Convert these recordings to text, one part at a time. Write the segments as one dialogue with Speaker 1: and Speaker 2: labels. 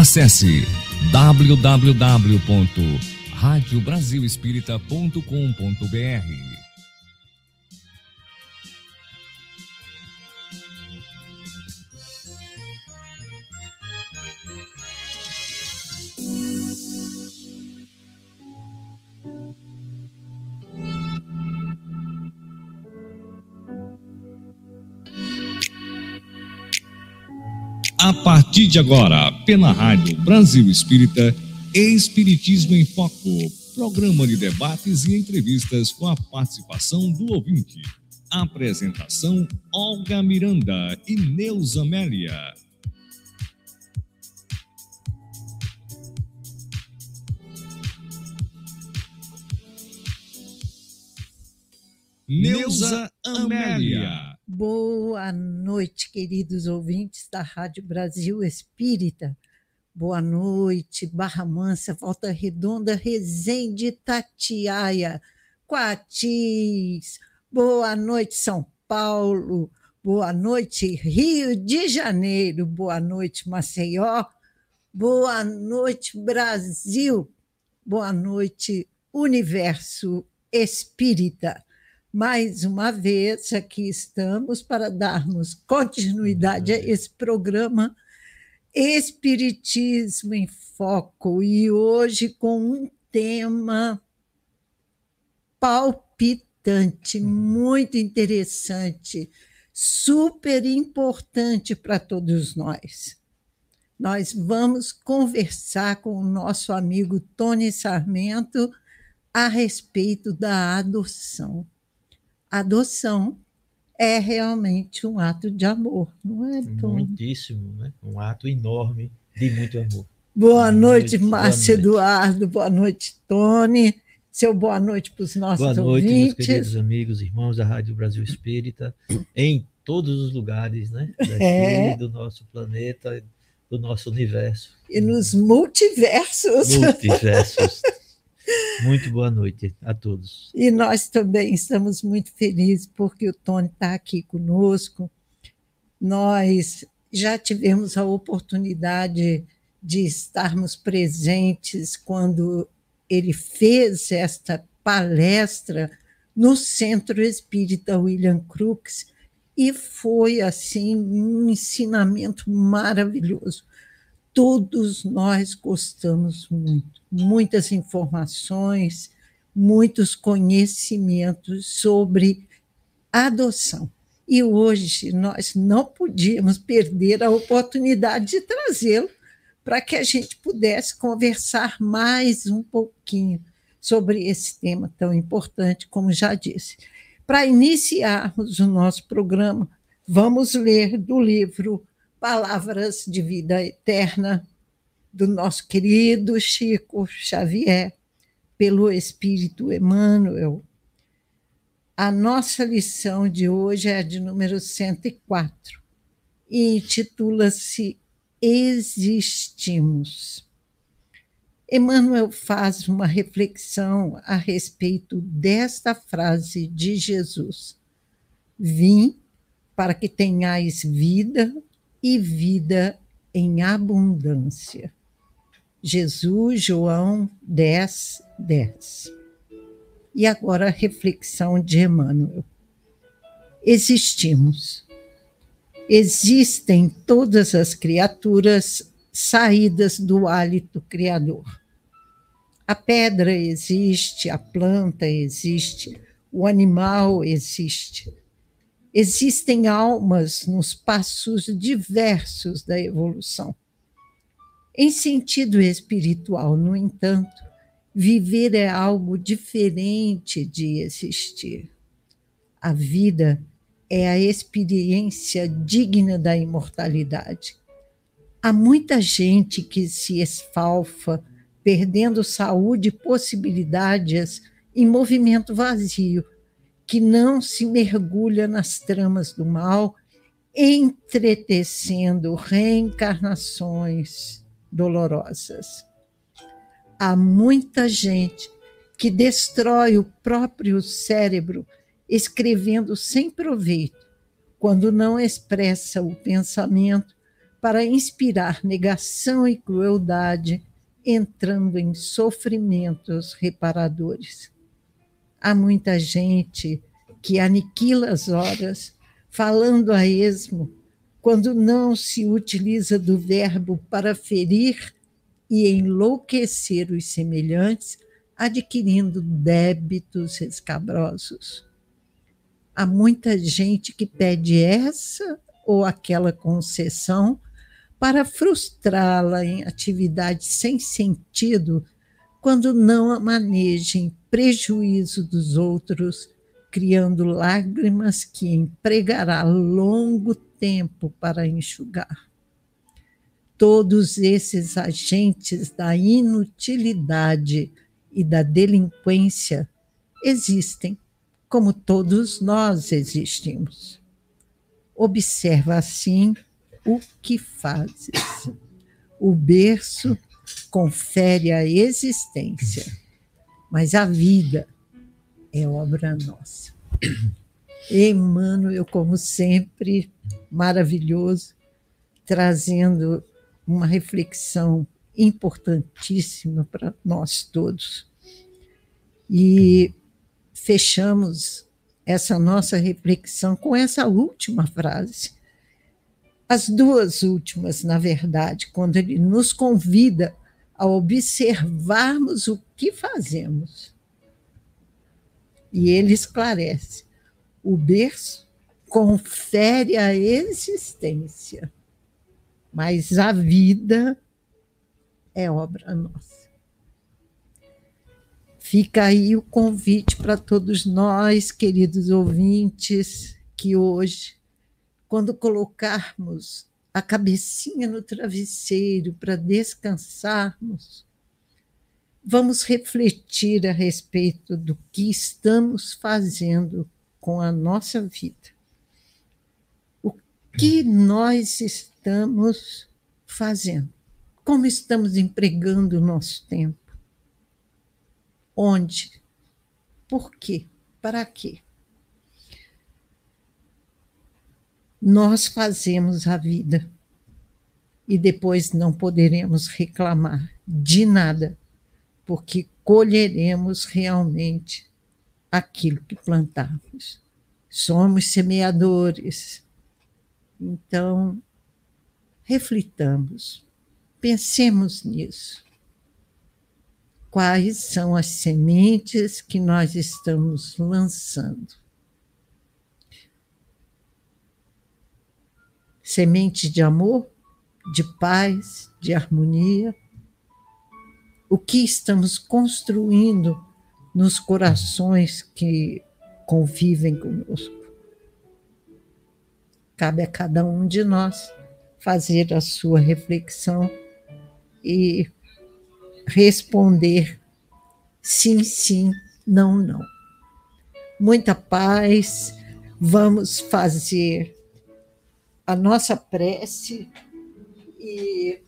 Speaker 1: Acesse www.radiobrasilespírita.com.br partir de agora, pela Rádio Brasil Espírita, Espiritismo em Foco, programa de debates e entrevistas com a participação do ouvinte. Apresentação: Olga Miranda e Neuza Amélia. Neuza Amélia.
Speaker 2: Boa noite, queridos ouvintes da Rádio Brasil Espírita. Boa noite, Barra Mansa, Volta Redonda, Resende, Tatiaia, Quatis. Boa noite, São Paulo. Boa noite, Rio de Janeiro. Boa noite, Maceió. Boa noite, Brasil. Boa noite, Universo Espírita. Mais uma vez, aqui estamos para darmos continuidade a esse programa Espiritismo em Foco, e hoje com um tema palpitante, muito interessante, super importante para todos nós. Nós vamos conversar com o nosso amigo Tony Sarmento a respeito da adoção adoção é realmente um ato de amor, não é,
Speaker 3: Tom? Muitíssimo, né? um ato enorme de muito amor.
Speaker 2: Boa, boa noite, noite Márcio Eduardo, boa noite, Tony. Seu boa noite para os nossos boa noite, ouvintes.
Speaker 3: meus queridos amigos, irmãos da Rádio Brasil Espírita, em todos os lugares né? Daqui,
Speaker 2: é.
Speaker 3: do nosso planeta, do nosso universo.
Speaker 2: E nos multiversos.
Speaker 3: Multiversos. Muito boa noite a todos.
Speaker 2: E nós também estamos muito felizes porque o Tony está aqui conosco. Nós já tivemos a oportunidade de estarmos presentes quando ele fez esta palestra no Centro Espírita William Crookes e foi assim um ensinamento maravilhoso. Todos nós gostamos muito muitas informações, muitos conhecimentos sobre adoção. E hoje nós não podíamos perder a oportunidade de trazê-lo para que a gente pudesse conversar mais um pouquinho sobre esse tema tão importante, como já disse. Para iniciarmos o nosso programa, vamos ler do livro Palavras de Vida Eterna, do nosso querido Chico Xavier, pelo Espírito Emmanuel. A nossa lição de hoje é a de número 104 e intitula-se Existimos. Emmanuel faz uma reflexão a respeito desta frase de Jesus: Vim para que tenhais vida e vida em abundância. Jesus, João 10, 10. E agora a reflexão de Emmanuel. Existimos. Existem todas as criaturas saídas do hálito criador. A pedra existe, a planta existe, o animal existe. Existem almas nos passos diversos da evolução em sentido espiritual, no entanto, viver é algo diferente de existir. A vida é a experiência digna da imortalidade. Há muita gente que se esfalfa, perdendo saúde e possibilidades em movimento vazio, que não se mergulha nas tramas do mal, entretecendo reencarnações dolorosas. Há muita gente que destrói o próprio cérebro escrevendo sem proveito, quando não expressa o pensamento para inspirar negação e crueldade, entrando em sofrimentos reparadores. Há muita gente que aniquila as horas, falando a esmo, quando não se utiliza do verbo para ferir e enlouquecer os semelhantes, adquirindo débitos escabrosos. Há muita gente que pede essa ou aquela concessão para frustrá-la em atividade sem sentido, quando não a maneja em prejuízo dos outros, criando lágrimas que empregará longo tempo para enxugar. Todos esses agentes da inutilidade e da delinquência existem, como todos nós existimos. Observa assim o que fazes. O berço confere a existência, mas a vida é obra nossa. Emmanuel, como sempre, maravilhoso, trazendo uma reflexão importantíssima para nós todos. E fechamos essa nossa reflexão com essa última frase. As duas últimas, na verdade, quando ele nos convida a observarmos o que fazemos. E ele esclarece: o berço confere a existência, mas a vida é obra nossa. Fica aí o convite para todos nós, queridos ouvintes, que hoje, quando colocarmos a cabecinha no travesseiro para descansarmos, vamos refletir a respeito do que estamos fazendo com a nossa vida. O que nós estamos fazendo? Como estamos empregando o nosso tempo? Onde? Por quê? Para quê? Nós fazemos a vida e depois não poderemos reclamar de nada, porque colheremos realmente aquilo que plantamos. Somos semeadores. Então, reflitamos Pensemos nisso. Quais são as sementes que nós estamos lançando? Semente de amor, de paz, de harmonia? O que estamos construindo nos corações que convivem conosco? Cabe a cada um de nós fazer a sua reflexão e responder sim, sim, não, não. Muita paz, vamos fazer a nossa prece e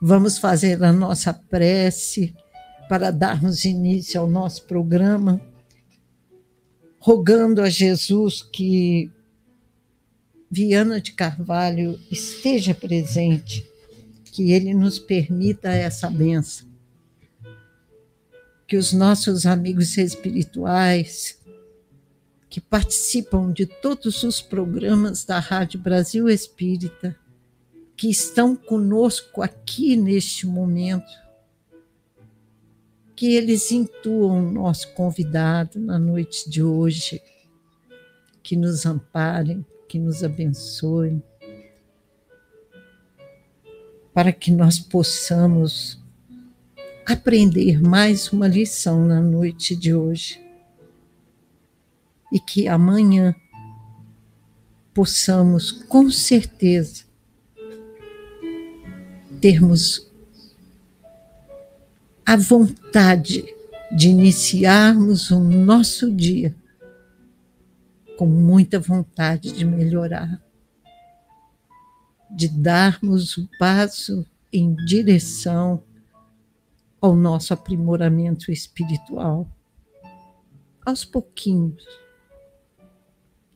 Speaker 2: vamos fazer a nossa prece para darmos início ao nosso programa, rogando a Jesus que Viana de Carvalho esteja presente, que ele nos permita essa benção. Que os nossos amigos espirituais, que participam de todos os programas da Rádio Brasil Espírita, que estão conosco aqui neste momento, que eles intuam o nosso convidado na noite de hoje, que nos amparem, que nos abençoe, para que nós possamos aprender mais uma lição na noite de hoje e que amanhã possamos, com certeza, termos a vontade de iniciarmos o nosso dia com muita vontade de melhorar, de darmos o passo em direção ao nosso aprimoramento espiritual, aos pouquinhos,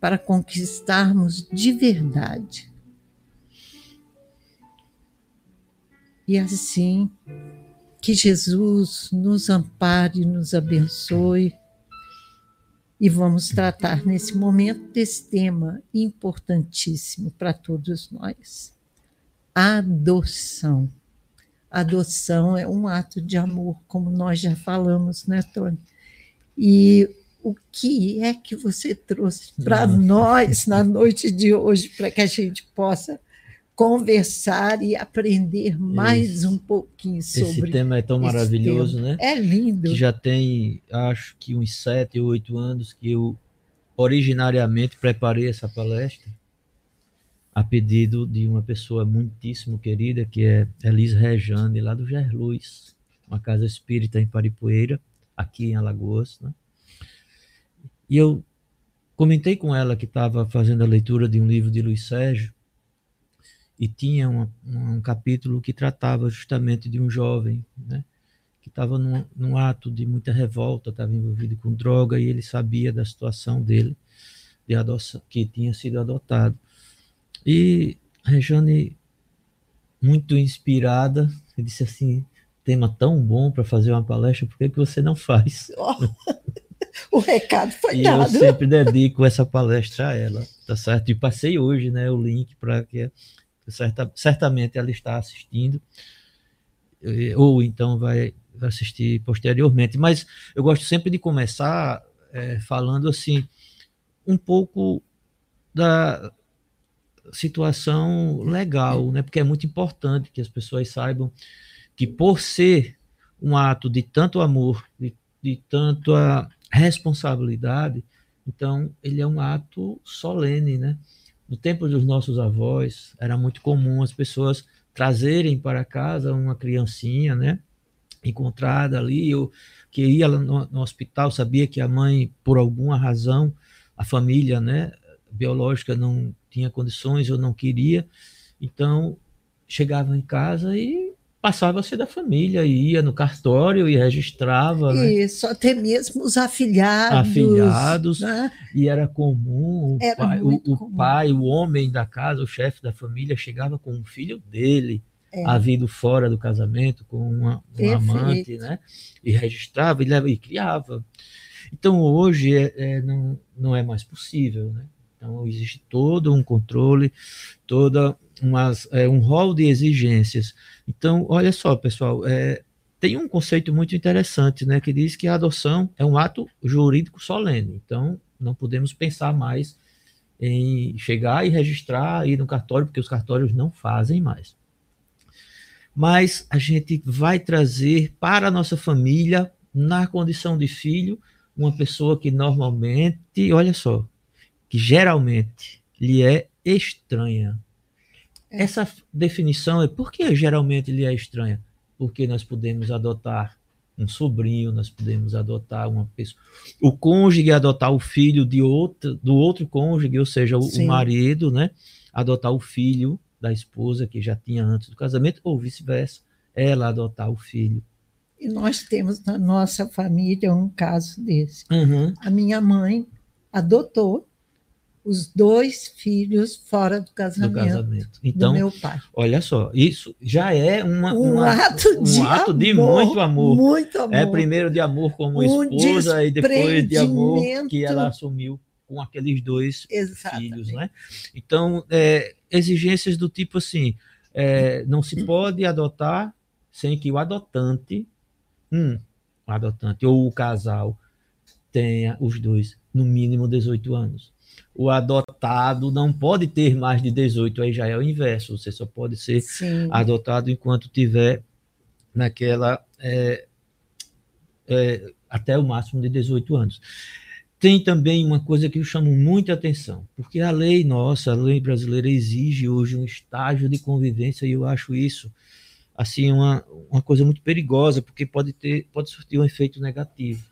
Speaker 2: para conquistarmos de verdade. E assim, que Jesus nos ampare, nos abençoe. E vamos tratar nesse momento desse tema importantíssimo para todos nós: adoção. Adoção é um ato de amor, como nós já falamos, né, Tony? E o que é que você trouxe para nós na noite de hoje, para que a gente possa conversar e aprender mais Isso. um pouquinho sobre.
Speaker 3: Esse tema é tão maravilhoso,
Speaker 2: tema.
Speaker 3: né?
Speaker 2: É lindo.
Speaker 3: Que já tem, acho que uns sete ou oito anos que eu originariamente preparei essa palestra a pedido de uma pessoa muitíssimo querida, que é Elis Rejane, lá do Gerluz, uma casa espírita em Paripoeira, aqui em Alagoas, né? E eu comentei com ela que estava fazendo a leitura de um livro de Luiz Sérgio, e tinha uma, um capítulo que tratava justamente de um jovem, né, que estava num, num, ato de muita revolta, estava envolvido com droga e ele sabia da situação dele, de adoção, que tinha sido adotado. E Rejane, muito inspirada, disse assim, tema tão bom para fazer uma palestra, por que, que você não faz?
Speaker 2: Oh, o recado foi
Speaker 3: e
Speaker 2: dado.
Speaker 3: eu sempre dedico essa palestra a ela, tá certo? E passei hoje, né, o link para que certa, certamente ela está assistindo, ou então vai assistir posteriormente. Mas eu gosto sempre de começar é, falando assim, um pouco da situação legal, né? porque é muito importante que as pessoas saibam que, por ser um ato de tanto amor, de, de tanta responsabilidade, então ele é um ato solene, né? No tempo dos nossos avós, era muito comum as pessoas trazerem para casa uma criancinha, né? Encontrada ali, ou que ia no, no hospital, sabia que a mãe, por alguma razão, a família, né? Biológica não tinha condições ou não queria, então chegava em casa e passava a ser da família, ia no cartório e registrava. Né?
Speaker 2: Isso, né? até mesmo os afilhados.
Speaker 3: Afilhados, né? e era comum, o, era pai, o, o pai, o homem da casa, o chefe da família, chegava com um filho dele, é. havido fora do casamento, com uma, um amante, né? e registrava e, leva, e criava. Então, hoje é, é, não, não é mais possível. Né? Então, existe todo um controle, toda umas, é, um rol de exigências. Então, olha só, pessoal, é, tem um conceito muito interessante, né, que diz que a adoção é um ato jurídico solene. Então, não podemos pensar mais em chegar e registrar, ir no cartório, porque os cartórios não fazem mais. Mas a gente vai trazer para a nossa família, na condição de filho, uma pessoa que normalmente, olha só, que geralmente lhe é estranha, é. Essa definição é por que geralmente ele é estranha? Porque nós podemos adotar um sobrinho, nós podemos adotar uma pessoa. O cônjuge adotar o filho de outro, do outro cônjuge, ou seja, o, o marido, né? Adotar o filho da esposa que já tinha antes do casamento, ou vice-versa, ela adotar o filho.
Speaker 2: E nós temos na nossa família um caso desse.
Speaker 3: Uhum.
Speaker 2: A minha mãe adotou os dois filhos fora do casamento, do, casamento.
Speaker 3: Então,
Speaker 2: do meu pai.
Speaker 3: Olha só, isso já é uma,
Speaker 2: um,
Speaker 3: uma,
Speaker 2: ato,
Speaker 3: um
Speaker 2: de
Speaker 3: ato
Speaker 2: amor,
Speaker 3: de muito amor.
Speaker 2: Muito amor.
Speaker 3: É primeiro de amor como um esposa e depois de amor que ela assumiu com aqueles dois Exatamente. filhos, né? Então, é, exigências do tipo assim, é, não se pode adotar sem que o adotante, um, o adotante ou o casal tenha os dois no mínimo 18 anos o adotado não pode ter mais de 18, aí já é o inverso, você só pode ser Sim. adotado enquanto tiver naquela é, é, até o máximo de 18 anos. Tem também uma coisa que eu chamo muita atenção, porque a lei nossa, a lei brasileira exige hoje um estágio de convivência e eu acho isso assim uma, uma coisa muito perigosa, porque pode ter pode surtir um efeito negativo.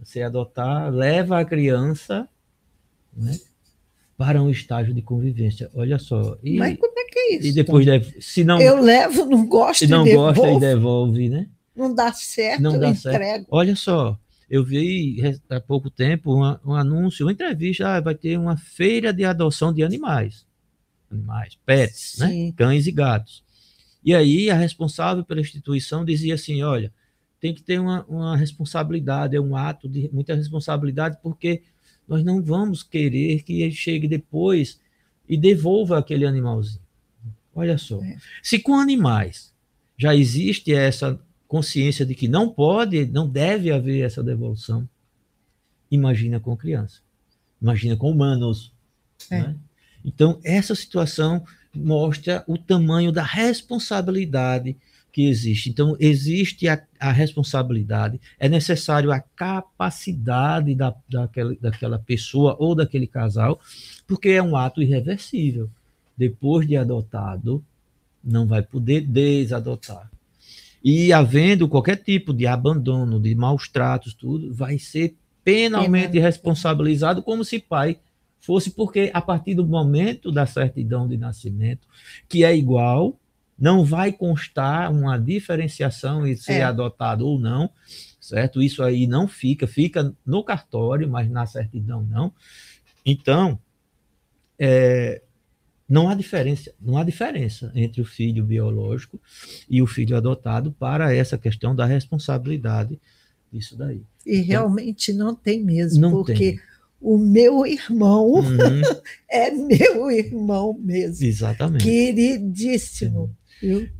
Speaker 3: Você adotar leva a criança né, para um estágio de convivência. Olha só.
Speaker 2: E, Mas como é que é isso?
Speaker 3: E depois deve, se não
Speaker 2: eu levo, não gosto,
Speaker 3: se não gosta e devolve, né?
Speaker 2: Não dá certo,
Speaker 3: não dá
Speaker 2: entrego.
Speaker 3: Certo. Olha só, eu vi há pouco tempo uma, um anúncio, uma entrevista, ah, vai ter uma feira de adoção de animais, animais, pets, né? cães e gatos. E aí a responsável pela instituição dizia assim, olha, tem que ter uma, uma responsabilidade, é um ato de muita responsabilidade, porque nós não vamos querer que ele chegue depois e devolva aquele animalzinho. Olha só, é. se com animais já existe essa consciência de que não pode, não deve haver essa devolução. Imagina com criança, imagina com humanos. É. Né? Então, essa situação mostra o tamanho da responsabilidade que existe. Então, existe a, a responsabilidade, é necessário a capacidade da, daquela, daquela pessoa ou daquele casal, porque é um ato irreversível. Depois de adotado, não vai poder desadotar. E havendo qualquer tipo de abandono, de maus tratos, tudo, vai ser penalmente responsabilizado como se pai fosse, porque a partir do momento da certidão de nascimento, que é igual, não vai constar uma diferenciação em ser é. adotado ou não, certo? Isso aí não fica, fica no cartório, mas na certidão não. Então, é, não há diferença, não há diferença entre o filho biológico e o filho adotado para essa questão da responsabilidade disso daí.
Speaker 2: E então, realmente não tem mesmo, não porque tem. o meu irmão uhum. é meu irmão mesmo.
Speaker 3: Exatamente.
Speaker 2: Queridíssimo.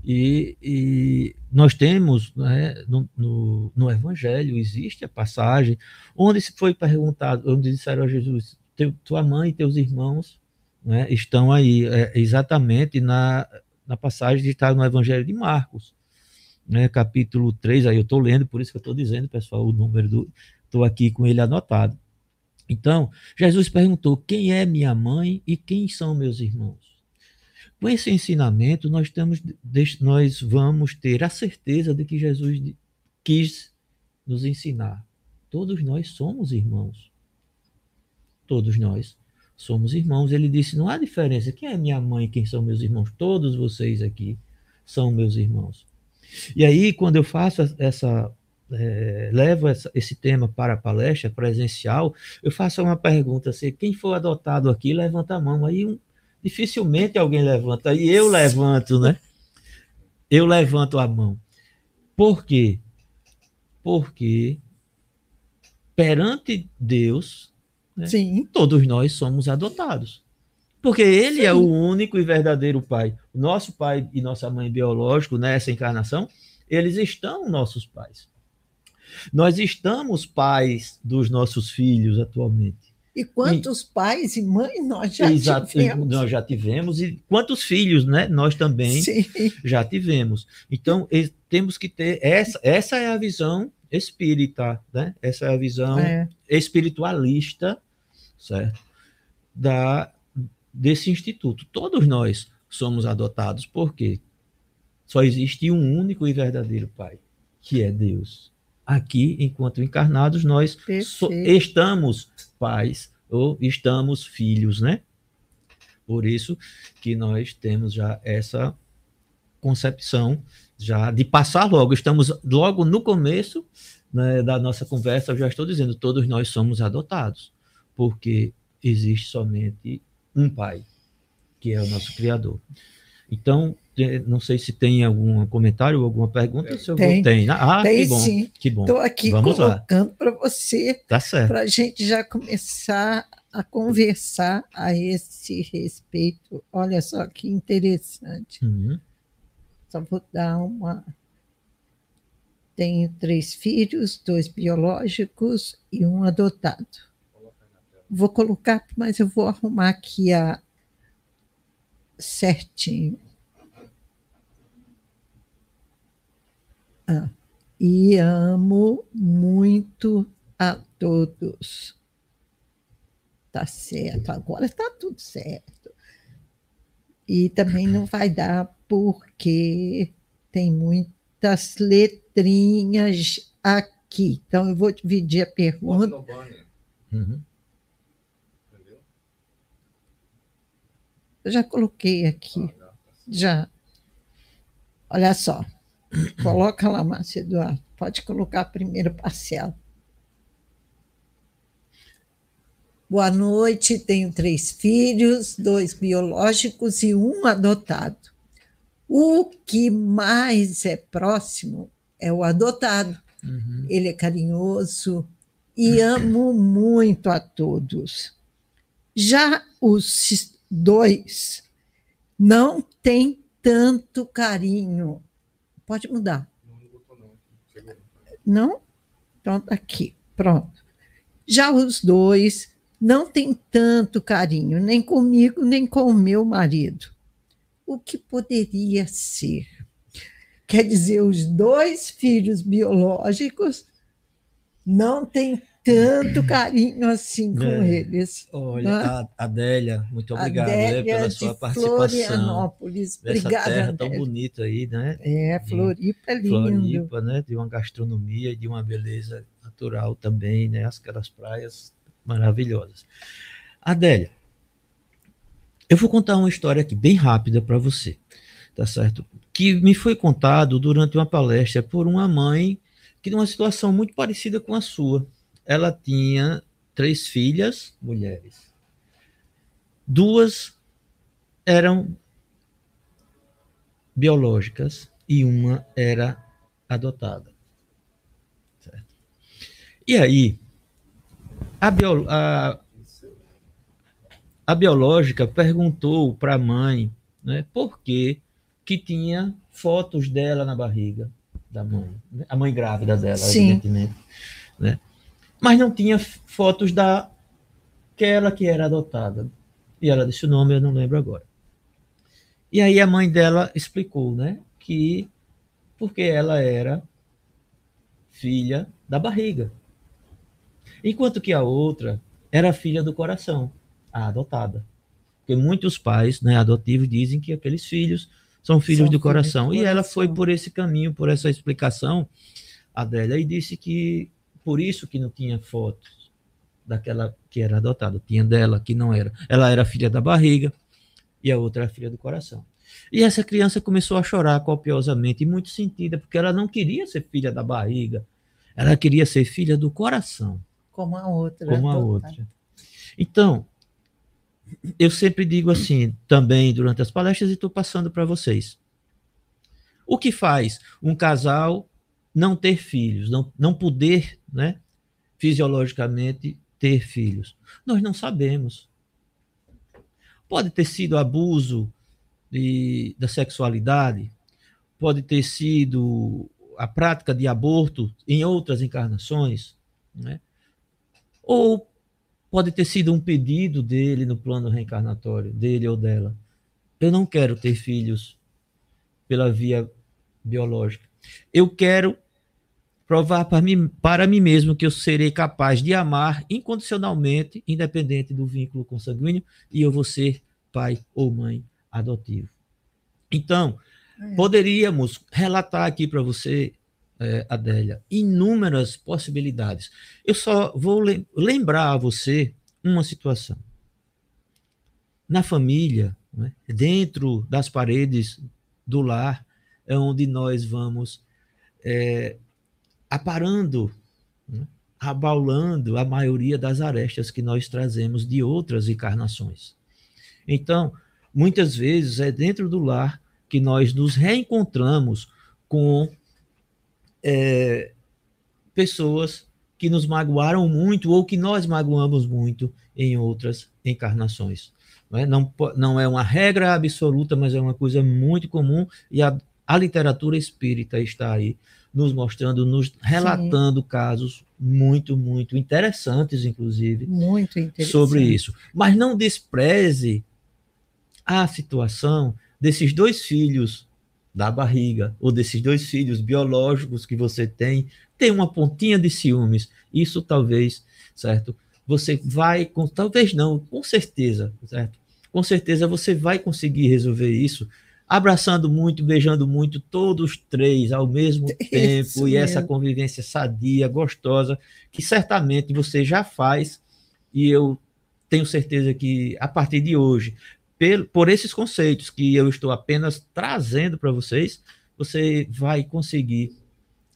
Speaker 3: E, e, nós temos né, no, no, no, Evangelho, existe a passagem onde se foi perguntado, onde disseram a Jesus, tua mãe e teus irmãos né, estão aí é, exatamente na, na passagem que está no Evangelho de Marcos, né, capítulo 3, aí eu estou lendo, por isso que eu estou dizendo, pessoal, o número do. Estou aqui com ele anotado. Então, Jesus perguntou: quem é minha mãe e quem são meus irmãos? Com esse ensinamento, nós, temos, nós vamos ter a certeza de que Jesus quis nos ensinar. Todos nós somos irmãos. Todos nós somos irmãos. Ele disse: não há diferença. Quem é minha mãe? Quem são meus irmãos? Todos vocês aqui são meus irmãos. E aí, quando eu faço essa. É, levo essa, esse tema para a palestra presencial, eu faço uma pergunta assim: quem for adotado aqui, levanta a mão. Aí um, dificilmente alguém levanta, e eu levanto, né? Eu levanto a mão. Por quê? Porque perante Deus, né? Sim. Todos nós somos adotados. Porque ele Sim. é o único e verdadeiro pai. Nosso pai e nossa mãe biológico nessa encarnação, eles estão nossos pais. Nós estamos pais dos nossos filhos atualmente.
Speaker 2: E quantos e, pais e mães nós já exato, tivemos?
Speaker 3: Nós já tivemos, e quantos filhos né, nós também Sim. já tivemos. Então, temos que ter. Essa, essa é a visão espírita, né? essa é a visão é. espiritualista certo? Da, desse instituto. Todos nós somos adotados, porque só existe um único e verdadeiro Pai, que é Deus. Aqui, enquanto encarnados, nós so, estamos pais ou estamos filhos, né? Por isso que nós temos já essa concepção já de passar logo. Estamos logo no começo né, da nossa conversa, eu já estou dizendo, todos nós somos adotados porque existe somente um Pai, que é o nosso Criador. Então, não sei se tem algum comentário ou alguma pergunta. Se eu
Speaker 2: tem,
Speaker 3: tem.
Speaker 2: Ah, tem que bom. Sim. Que bom. Estou aqui Vamos colocando para você,
Speaker 3: tá para
Speaker 2: a gente já começar a conversar a esse respeito. Olha só que interessante. Uhum. Só vou dar uma. Tenho três filhos, dois biológicos e um adotado vou colocar, mas eu vou arrumar aqui a certinho. Ah, e amo muito a todos. Tá certo, agora está tudo certo. E também não vai dar porque tem muitas letrinhas aqui. Então, eu vou dividir a pergunta. Uhum. Eu já coloquei aqui. Já. Olha só. Coloca lá, Márcio Eduardo. Pode colocar a primeira parcela. Boa noite, tenho três filhos, dois biológicos e um adotado. O que mais é próximo é o adotado. Uhum. Ele é carinhoso e amo muito a todos. Já os dois não têm tanto carinho. Pode mudar. Não? Então, tá aqui, pronto. Já os dois não têm tanto carinho, nem comigo, nem com o meu marido. O que poderia ser? Quer dizer, os dois filhos biológicos não têm tanto carinho assim com é. eles.
Speaker 3: Olha, né? Adélia, muito obrigado né, pela sua participação.
Speaker 2: Florianópolis, obrigada.
Speaker 3: terra tão bonita aí, né?
Speaker 2: É, Floripa é lindo.
Speaker 3: Floripa, né? De uma gastronomia, de uma beleza natural também, né? Aquelas praias maravilhosas. Adélia, eu vou contar uma história aqui bem rápida para você, tá certo? Que me foi contado durante uma palestra por uma mãe que de uma situação muito parecida com a sua ela tinha três filhas, mulheres. Duas eram biológicas e uma era adotada. Certo? E aí, a, bio, a, a biológica perguntou para a mãe né, por que, que tinha fotos dela na barriga da mãe, a mãe grávida dela, Sim. evidentemente. Né? Mas não tinha fotos da aquela que era adotada. E ela disse o nome, eu não lembro agora. E aí a mãe dela explicou, né, que porque ela era filha da barriga. Enquanto que a outra era filha do coração, a adotada. Porque muitos pais, né, adotivos dizem que aqueles filhos são filhos são do coração. Filhos do e coração. ela foi por esse caminho, por essa explicação, Adélia, e disse que por isso que não tinha fotos daquela que era adotada. Tinha dela que não era. Ela era filha da barriga e a outra era filha do coração. E essa criança começou a chorar copiosamente, e muito sentida, porque ela não queria ser filha da barriga, ela queria ser filha do coração.
Speaker 2: Como a outra.
Speaker 3: Como a outra. Então, eu sempre digo assim, também durante as palestras, e estou passando para vocês. O que faz um casal não ter filhos, não, não poder, né, fisiologicamente, ter filhos? Nós não sabemos. Pode ter sido abuso de, da sexualidade, pode ter sido a prática de aborto em outras encarnações, né? ou pode ter sido um pedido dele no plano reencarnatório, dele ou dela. Eu não quero ter filhos pela via biológica. Eu quero provar para mim, para mim mesmo que eu serei capaz de amar incondicionalmente, independente do vínculo consanguíneo, e eu vou ser pai ou mãe adotivo. Então, é. poderíamos relatar aqui para você, é, Adélia, inúmeras possibilidades. Eu só vou lembrar a você uma situação. Na família, né, dentro das paredes do lar, é onde nós vamos é, aparando, né? abaulando a maioria das arestas que nós trazemos de outras encarnações. Então, muitas vezes é dentro do lar que nós nos reencontramos com é, pessoas que nos magoaram muito ou que nós magoamos muito em outras encarnações. Não é, não, não é uma regra absoluta, mas é uma coisa muito comum e a, a literatura espírita está aí nos mostrando, nos relatando Sim. casos muito, muito interessantes, inclusive,
Speaker 2: muito interessante.
Speaker 3: sobre isso. Mas não despreze a situação desses dois filhos da barriga, ou desses dois filhos biológicos que você tem, tem uma pontinha de ciúmes. Isso talvez, certo? Você vai, com, talvez não, com certeza, certo? Com certeza você vai conseguir resolver isso abraçando muito, beijando muito, todos três ao mesmo tempo, Isso e mesmo. essa convivência sadia, gostosa, que certamente você já faz, e eu tenho certeza que a partir de hoje, por esses conceitos que eu estou apenas trazendo para vocês, você vai conseguir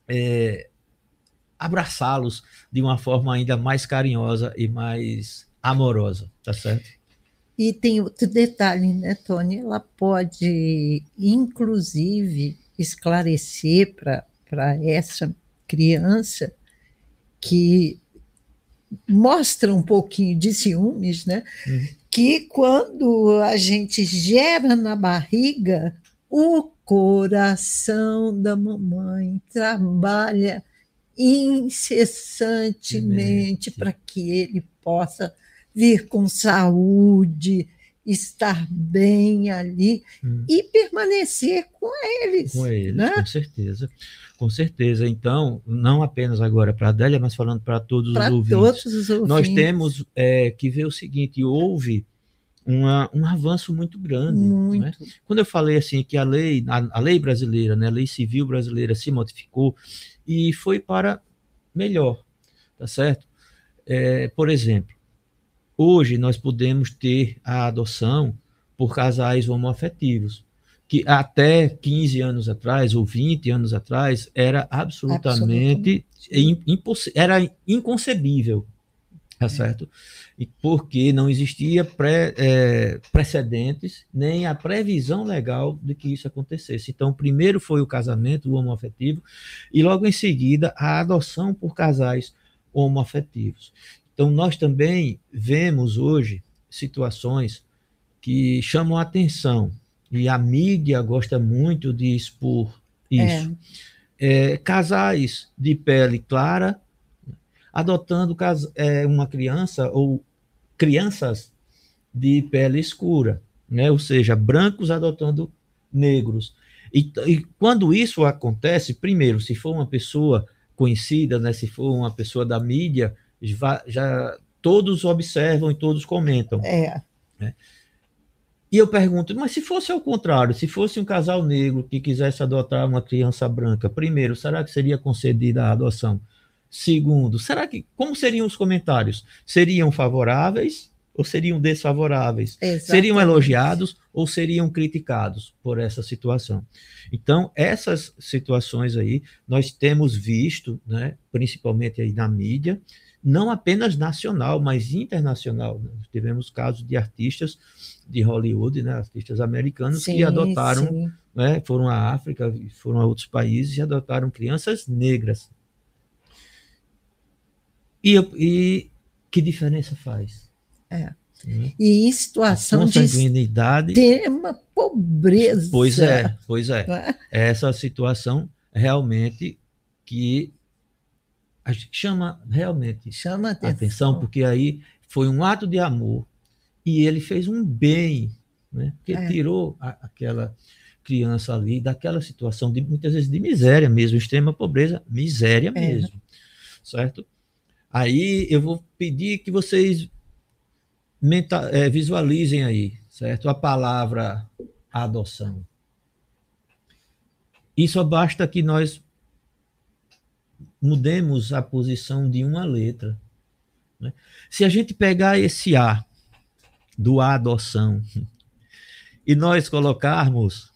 Speaker 3: é, abraçá-los de uma forma ainda mais carinhosa e mais amorosa, tá certo?
Speaker 2: E tem outro detalhe, né, Tony? Ela pode, inclusive, esclarecer para essa criança que mostra um pouquinho de ciúmes, né? Uhum. Que quando a gente gera na barriga, o coração da mamãe trabalha incessantemente para que ele possa vir com saúde, estar bem ali hum. e permanecer com eles.
Speaker 3: Com eles, né? com certeza. Com certeza. Então, não apenas agora para a Adélia, mas falando para todos, os ouvintes. todos os ouvintes. Nós temos é, que ver o seguinte: houve uma, um avanço muito grande. Muito. Né? Quando eu falei assim que a lei, a, a, lei brasileira, né, a lei civil brasileira se modificou e foi para melhor, tá certo? É, por exemplo, hoje nós podemos ter a adoção por casais homoafetivos que até 15 anos atrás ou 20 anos atrás era absolutamente, absolutamente. era inconcebível, tá é. certo? E porque não existia pré, é, precedentes nem a previsão legal de que isso acontecesse. Então, primeiro foi o casamento o homoafetivo e logo em seguida a adoção por casais homoafetivos. Então, nós também vemos hoje situações que chamam a atenção e a mídia gosta muito de expor isso. É. É, casais de pele clara adotando é, uma criança ou crianças de pele escura, né? ou seja, brancos adotando negros. E, e, quando isso acontece, primeiro, se for uma pessoa conhecida, né, se for uma pessoa da mídia, já, já todos observam e todos comentam. É. Né? E eu pergunto, mas se fosse ao contrário, se fosse um casal negro que quisesse adotar uma criança branca, primeiro, será que seria concedida a adoção? Segundo, será que como seriam os comentários? Seriam favoráveis ou seriam desfavoráveis? Exatamente. Seriam elogiados ou seriam criticados por essa situação? Então, essas situações aí nós temos visto, né, principalmente aí na mídia, não apenas nacional, mas internacional. Né? Tivemos casos de artistas de Hollywood, né, artistas americanos sim, que adotaram, né, foram à África, foram a outros países e adotaram crianças negras. E, e que diferença faz?
Speaker 2: É. E em situação de extrema pobreza.
Speaker 3: Pois é, pois é. é. Essa situação realmente que chama realmente chama atenção. atenção, porque aí foi um ato de amor e ele fez um bem, né? porque é. tirou a, aquela criança ali daquela situação de muitas vezes de miséria mesmo, extrema pobreza, miséria é. mesmo, certo? Aí eu vou pedir que vocês mental, é, visualizem aí, certo? A palavra adoção. Só basta que nós mudemos a posição de uma letra. Né? Se a gente pegar esse A do adoção e nós colocarmos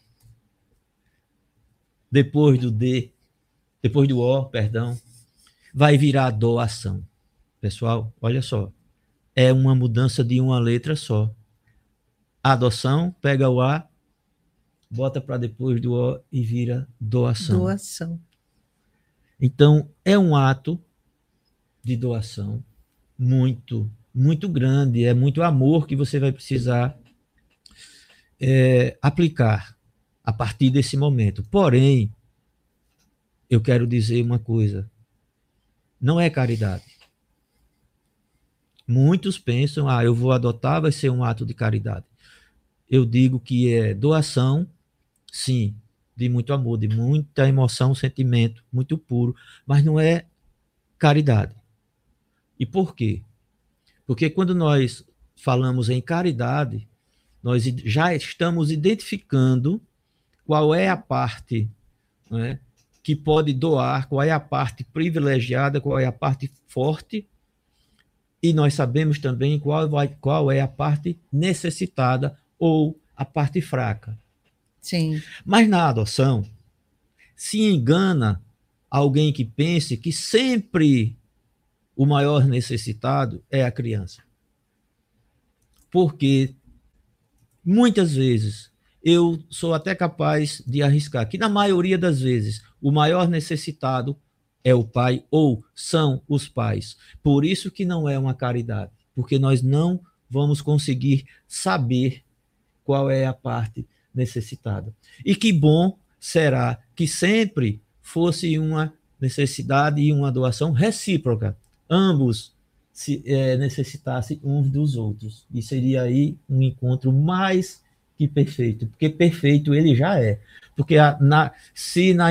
Speaker 3: depois do D, depois do O, perdão, vai virar doação. Pessoal, olha só. É uma mudança de uma letra só. Adoção, pega o A, bota para depois do O e vira doação.
Speaker 2: Doação.
Speaker 3: Então, é um ato de doação muito, muito grande, é muito amor que você vai precisar é, aplicar a partir desse momento. Porém, eu quero dizer uma coisa: não é caridade. Muitos pensam, ah, eu vou adotar, vai ser um ato de caridade. Eu digo que é doação, sim, de muito amor, de muita emoção, sentimento, muito puro, mas não é caridade. E por quê? Porque quando nós falamos em caridade, nós já estamos identificando qual é a parte né, que pode doar, qual é a parte privilegiada, qual é a parte forte, e nós sabemos também qual, vai, qual é a parte necessitada ou a parte fraca.
Speaker 2: Sim.
Speaker 3: Mas na adoção, se engana alguém que pense que sempre o maior necessitado é a criança. porque muitas vezes eu sou até capaz de arriscar que, na maioria das vezes, o maior necessitado é o pai ou são os pais. Por isso que não é uma caridade, porque nós não vamos conseguir saber qual é a parte necessitada. E que bom será que sempre fosse uma necessidade e uma doação recíproca. Ambos se é, necessitassem uns dos outros. E seria aí um encontro mais que perfeito, porque perfeito ele já é. Porque a, na, se na,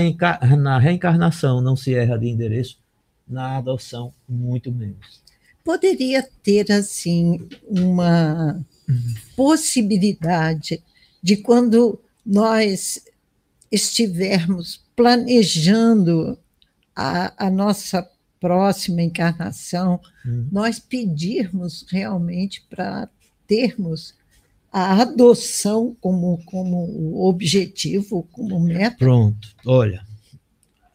Speaker 3: na reencarnação não se erra de endereço, na adoção, muito menos.
Speaker 2: Poderia ter, assim, uma possibilidade de quando nós estivermos planejando a, a nossa próxima encarnação, uhum. nós pedirmos realmente para termos a adoção como, como objetivo, como meta?
Speaker 3: Pronto, olha,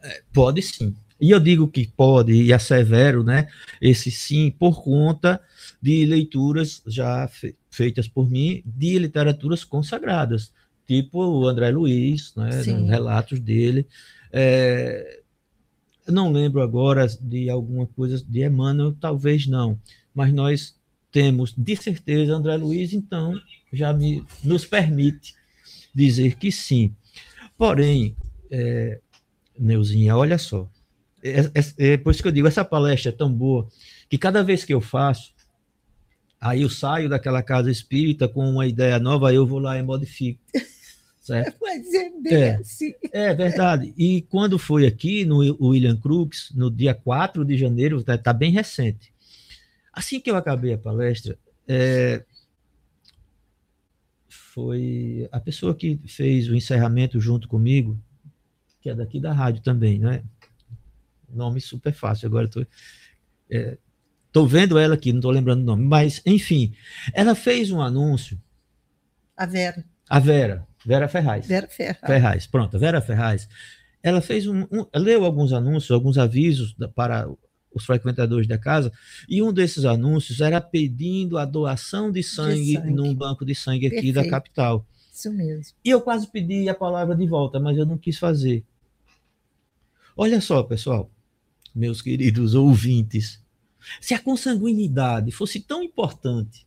Speaker 3: é, pode sim. E eu digo que pode, e assevero, né, esse sim, por conta de leituras já fe feitas por mim de literaturas consagradas, tipo o André Luiz, né, relatos dele. É, não lembro agora de alguma coisa de Emmanuel, talvez não, mas nós temos de certeza André Luiz, então já me, nos permite dizer que sim. Porém, é, Neuzinha, olha só, é, é, é, por isso que eu digo, essa palestra é tão boa, que cada vez que eu faço, aí eu saio daquela casa espírita com uma ideia nova, aí eu vou lá e modifico. Certo?
Speaker 2: Mas é bem
Speaker 3: é,
Speaker 2: assim.
Speaker 3: É verdade. E quando foi aqui no William Crooks, no dia 4 de janeiro, está tá bem recente. Assim que eu acabei a palestra, é, foi a pessoa que fez o encerramento junto comigo, que é daqui da rádio também, né? Nome super fácil, agora estou. É, tô vendo ela aqui, não estou lembrando o nome, mas, enfim, ela fez um anúncio.
Speaker 2: A Vera.
Speaker 3: A Vera, Vera Ferraz.
Speaker 2: Vera Ferraz.
Speaker 3: Ferraz, pronto, Vera Ferraz. Ela fez um, um leu alguns anúncios, alguns avisos para os frequentadores da casa, e um desses anúncios era pedindo a doação de sangue, de sangue. num banco de sangue aqui Perfeito. da capital.
Speaker 2: Isso mesmo.
Speaker 3: E eu quase pedi a palavra de volta, mas eu não quis fazer. Olha só, pessoal, meus queridos ouvintes, se a consanguinidade fosse tão importante,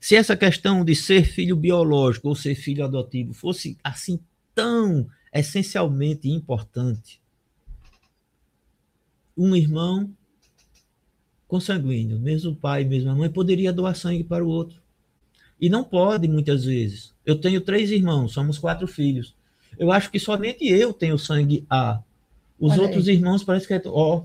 Speaker 3: se essa questão de ser filho biológico ou ser filho adotivo fosse assim tão essencialmente importante, um irmão consanguíneo, mesmo pai, mesma mãe, poderia doar sangue para o outro. E não pode, muitas vezes. Eu tenho três irmãos, somos quatro filhos. Eu acho que somente eu tenho sangue A. Os Olha outros aí. irmãos parece que é O,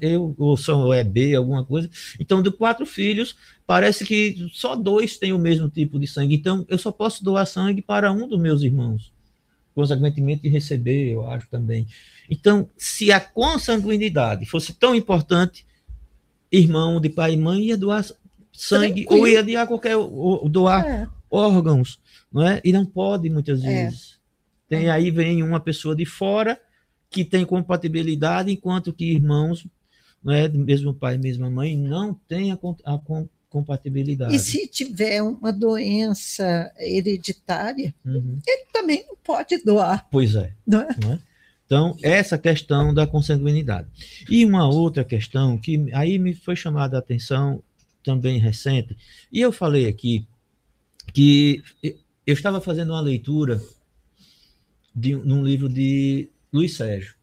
Speaker 3: eu, ou são é B, alguma coisa. Então, de quatro filhos, parece que só dois têm o mesmo tipo de sangue. Então, eu só posso doar sangue para um dos meus irmãos. Consequentemente, receber, eu acho também. Então, se a consanguinidade fosse tão importante, irmão de pai e mãe ia doar sangue Tranquilo. ou ia doar qualquer ou, doar é. órgãos, não é? E não pode muitas é. vezes. É. Tem aí vem uma pessoa de fora que tem compatibilidade, enquanto que irmãos, não é, mesmo pai, mesma mãe, não tem a, a compatibilidade.
Speaker 2: E se tiver uma doença hereditária, uhum. ele também não pode doar.
Speaker 3: Pois é. É? É? Então, essa questão da consanguinidade. E uma outra questão que aí me foi chamada a atenção também recente, e eu falei aqui que eu estava fazendo uma leitura de num livro de Luiz Sérgio,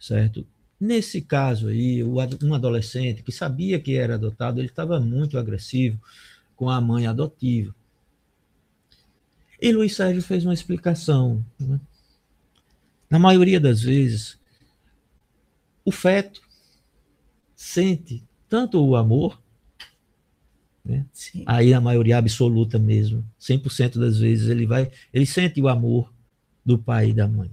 Speaker 3: certo? Nesse caso aí, um adolescente que sabia que era adotado, ele estava muito agressivo com a mãe adotiva. E Luiz Sérgio fez uma explicação. Né? Na maioria das vezes, o feto sente tanto o amor, né? aí a maioria absoluta mesmo, 100% das vezes ele vai, ele sente o amor do pai e da mãe.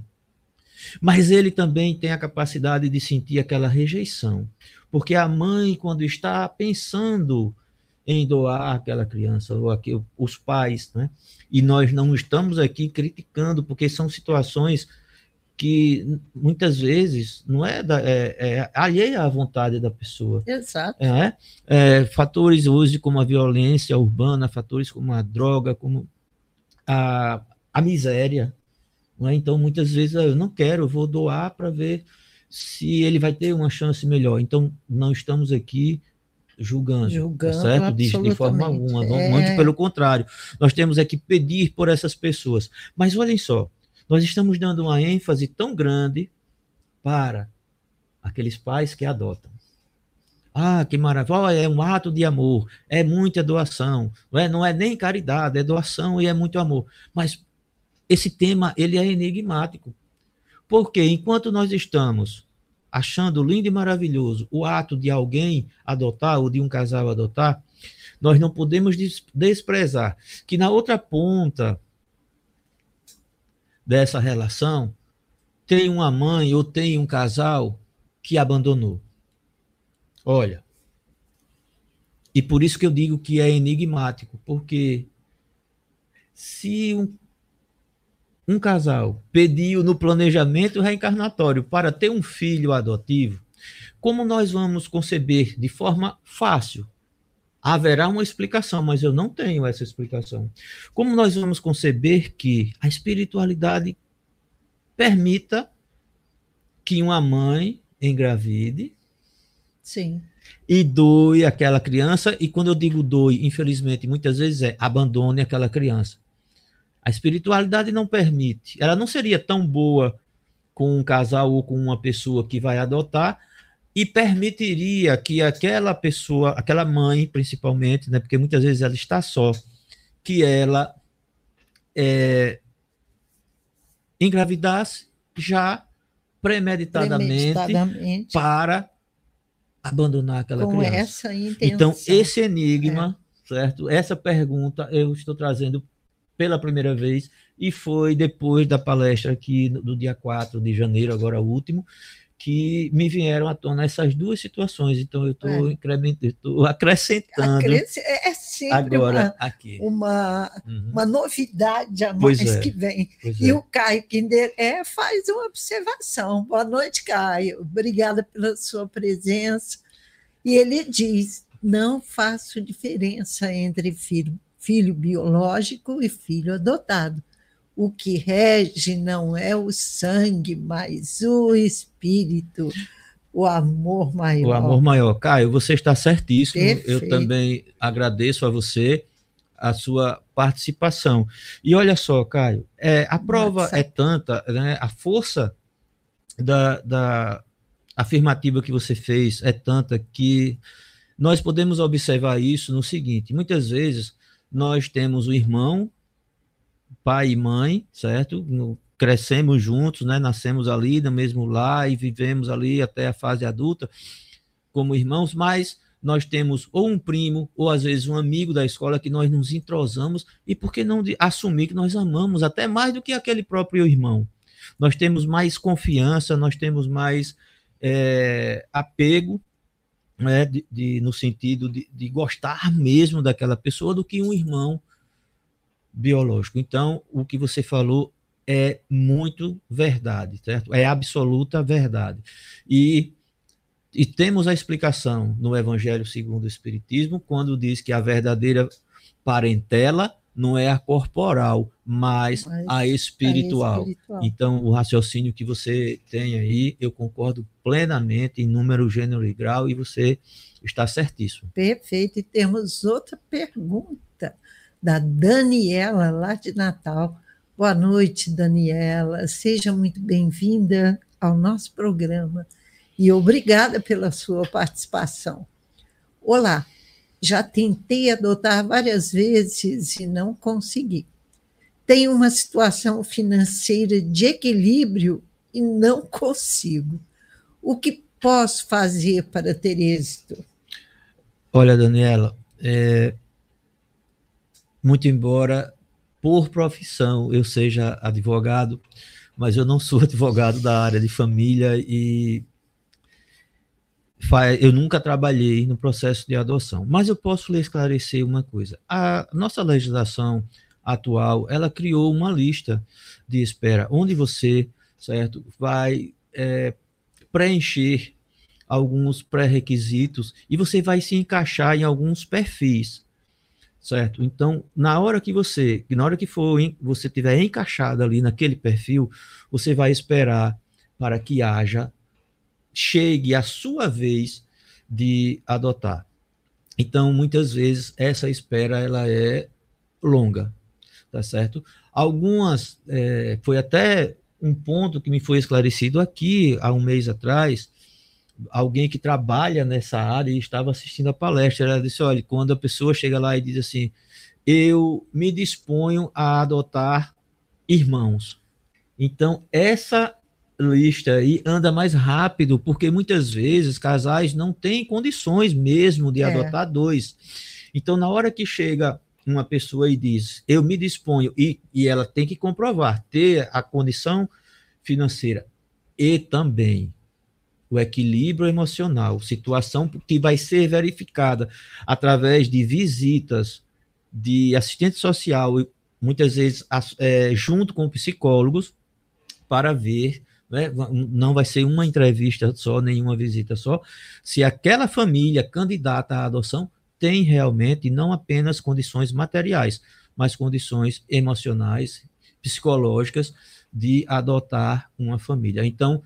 Speaker 3: Mas ele também tem a capacidade de sentir aquela rejeição, porque a mãe quando está pensando em doar aquela criança ou aqui, os pais, né? E nós não estamos aqui criticando porque são situações que muitas vezes não é, da, é, é alheia à vontade da pessoa.
Speaker 2: Exato.
Speaker 3: É, é, fatores hoje como a violência urbana, fatores como a droga, como a, a miséria. É? Então, muitas vezes, eu não quero, eu vou doar para ver se ele vai ter uma chance melhor. Então, não estamos aqui julgando, tá julgando certo? De, de, forma alguma, é. muito pelo contrário. Nós temos é que pedir por essas pessoas. Mas olhem só, nós estamos dando uma ênfase tão grande para aqueles pais que adotam. Ah, que maravilha, é um ato de amor, é muita doação, não é, não é nem caridade, é doação e é muito amor. Mas esse tema, ele é enigmático. Porque enquanto nós estamos achando lindo e maravilhoso o ato de alguém adotar ou de um casal adotar, nós não podemos desprezar que na outra ponta dessa relação tem uma mãe ou tem um casal que abandonou. Olha, e por isso que eu digo que é enigmático, porque se um, um casal pediu no planejamento reencarnatório para ter um filho adotivo, como nós vamos conceber de forma fácil haverá uma explicação, mas eu não tenho essa explicação. Como nós vamos conceber que a espiritualidade permita que uma mãe engravide
Speaker 2: Sim.
Speaker 3: e doe aquela criança, e quando eu digo doe, infelizmente, muitas vezes é abandone aquela criança. A espiritualidade não permite. Ela não seria tão boa com um casal ou com uma pessoa que vai adotar, e permitiria que aquela pessoa, aquela mãe principalmente, né, porque muitas vezes ela está só, que ela é, engravidasse já premeditadamente, premeditadamente, para abandonar aquela
Speaker 2: com
Speaker 3: criança. Então, esse enigma, é. certo? Essa pergunta eu estou trazendo pela primeira vez e foi depois da palestra aqui do dia 4 de janeiro, agora o último, que me vieram à tona essas duas situações. Então, eu estou é. acrescentando.
Speaker 2: Acresce é, é sempre agora, uma, aqui. Uma, uhum. uma novidade a mais é. que vem. Pois e é. o Caio Kinder é, faz uma observação. Boa noite, Caio. Obrigada pela sua presença. E ele diz: não faço diferença entre filho, filho biológico e filho adotado o que rege não é o sangue, mas o espírito, o amor maior.
Speaker 3: O amor maior. Caio, você está certíssimo. Perfeito. Eu também agradeço a você a sua participação. E olha só, Caio, é, a prova Nossa. é tanta, né, a força da, da afirmativa que você fez é tanta que nós podemos observar isso no seguinte: muitas vezes nós temos o irmão pai e mãe, certo? Crescemos juntos, né? Nascemos ali no mesmo lar e vivemos ali até a fase adulta como irmãos, mas nós temos ou um primo ou às vezes um amigo da escola que nós nos entrosamos e por que não assumir que nós amamos até mais do que aquele próprio irmão? Nós temos mais confiança, nós temos mais é, apego, né, de, de, no sentido de, de gostar mesmo daquela pessoa do que um irmão biológico. Então, o que você falou é muito verdade, certo? É absoluta verdade. E, e temos a explicação no Evangelho segundo o Espiritismo, quando diz que a verdadeira parentela não é a corporal, mas, mas a, espiritual. a espiritual. Então, o raciocínio que você tem aí, eu concordo plenamente em número, gênero e grau, e você está certíssimo.
Speaker 2: Perfeito. E temos outra pergunta da Daniela, lá de Natal. Boa noite, Daniela. Seja muito bem-vinda ao nosso programa e obrigada pela sua participação. Olá, já tentei adotar várias vezes e não consegui. Tenho uma situação financeira de equilíbrio e não consigo. O que posso fazer para ter êxito?
Speaker 3: Olha, Daniela, é, muito embora por profissão eu seja advogado, mas eu não sou advogado da área de família e eu nunca trabalhei no processo de adoção. Mas eu posso lhe esclarecer uma coisa. A nossa legislação atual, ela criou uma lista de espera, onde você certo? Vai é, preencher alguns pré-requisitos e você vai se encaixar em alguns perfis, certo? Então, na hora que você, na hora que for você tiver encaixado ali naquele perfil, você vai esperar para que haja chegue a sua vez de adotar. Então, muitas vezes essa espera ela é longa, tá certo? Algumas é, foi até um ponto que me foi esclarecido aqui há um mês atrás alguém que trabalha nessa área e estava assistindo a palestra. Ela disse: olha, quando a pessoa chega lá e diz assim, eu me disponho a adotar irmãos. Então, essa lista aí anda mais rápido, porque muitas vezes casais não têm condições mesmo de é. adotar dois. Então, na hora que chega uma pessoa e diz, eu me disponho, e, e ela tem que comprovar, ter a condição financeira e também o equilíbrio emocional, situação que vai ser verificada através de visitas de assistente social, muitas vezes é, junto com psicólogos, para ver, né, não vai ser uma entrevista só, nenhuma visita só, se aquela família candidata à adoção tem realmente não apenas condições materiais, mas condições emocionais, psicológicas de adotar uma família. Então,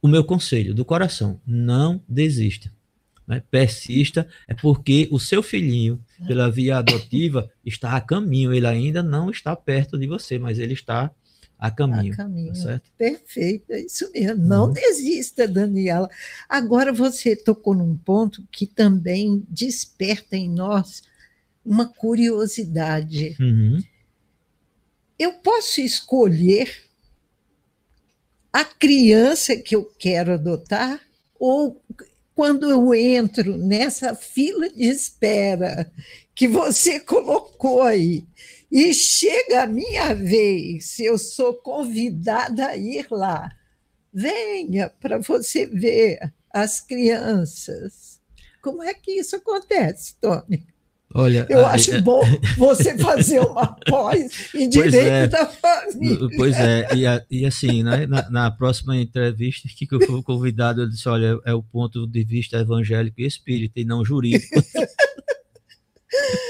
Speaker 3: o meu conselho do coração: não desista. Né? Persista, é porque o seu filhinho, pela via adotiva, está a caminho. Ele ainda não está perto de você, mas ele está a caminho. A caminho. Tá certo?
Speaker 2: Perfeito, é isso mesmo. Não uhum. desista, Daniela. Agora você tocou num ponto que também desperta em nós uma curiosidade. Uhum. Eu posso escolher a criança que eu quero adotar, ou quando eu entro nessa fila de espera que você colocou aí, e chega a minha vez, eu sou convidada a ir lá. Venha para você ver as crianças. Como é que isso acontece, Tony? Olha, eu a, acho a, bom você fazer uma pós em direito é, da família.
Speaker 3: Pois é, e, e assim, né, na, na, próxima entrevista que eu fui convidado, eu disse: olha, é o ponto de vista evangélico e espírita, e não jurídico.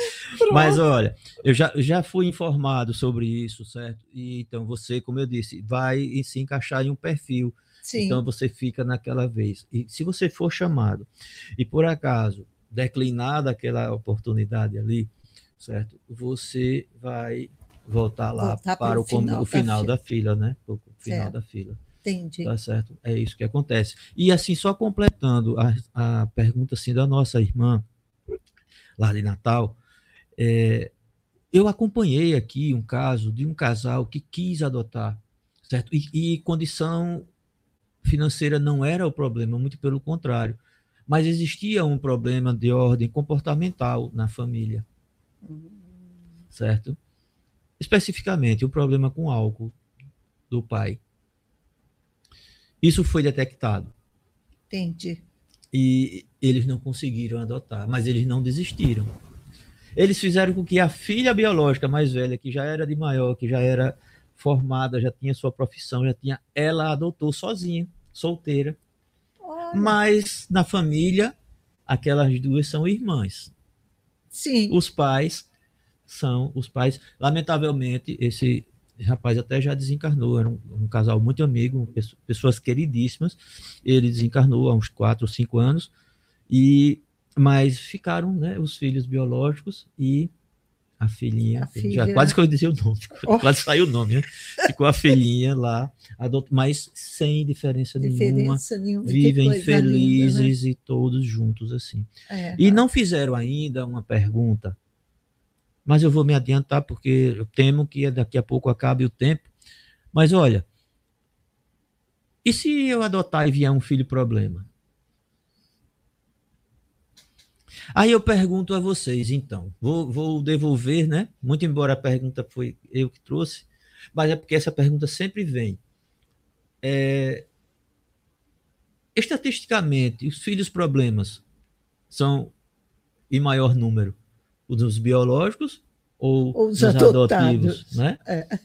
Speaker 3: Mas olha, eu já, já fui informado sobre isso, certo? E, então você, como eu disse, vai se encaixar em um perfil. Sim. Então você fica naquela vez. E se você for chamado e por acaso declinada aquela oportunidade ali, certo? Você vai voltar lá voltar para o final, o final da, da, fila, né? O final certo. da fila.
Speaker 2: Entendi.
Speaker 3: Tá certo? É isso que acontece. E assim, só completando a, a pergunta assim, da nossa irmã lá de Natal, é, eu acompanhei aqui um caso de um casal que quis adotar, certo? E, e condição financeira não era o problema, muito pelo contrário mas existia um problema de ordem comportamental na família. Certo? Especificamente, o problema com álcool do pai. Isso foi detectado.
Speaker 2: Entendi.
Speaker 3: E eles não conseguiram adotar, mas eles não desistiram. Eles fizeram com que a filha biológica mais velha, que já era de maior, que já era formada, já tinha sua profissão, já tinha, ela adotou sozinha, solteira mas na família, aquelas duas são irmãs.
Speaker 2: Sim.
Speaker 3: Os pais são os pais. Lamentavelmente, esse rapaz até já desencarnou. Era um, um casal muito amigo, pessoas queridíssimas. Ele desencarnou há uns quatro ou cinco anos. E mas ficaram né, os filhos biológicos e a filhinha, a filha. já quase que eu dizia o nome, oh. quase saiu o nome, né? Ficou a filhinha lá, adot... mas sem diferença, diferença nenhuma, nenhuma. vivem felizes linda, né? e todos juntos assim. É, e não fizeram ainda uma pergunta, mas eu vou me adiantar porque eu temo que daqui a pouco acabe o tempo. Mas olha, e se eu adotar e vier um filho problema? Aí eu pergunto a vocês, então, vou, vou devolver, né? Muito embora a pergunta foi eu que trouxe, mas é porque essa pergunta sempre vem. É, estatisticamente, os filhos problemas são em maior número os dos biológicos ou, ou os adotivos, né? É.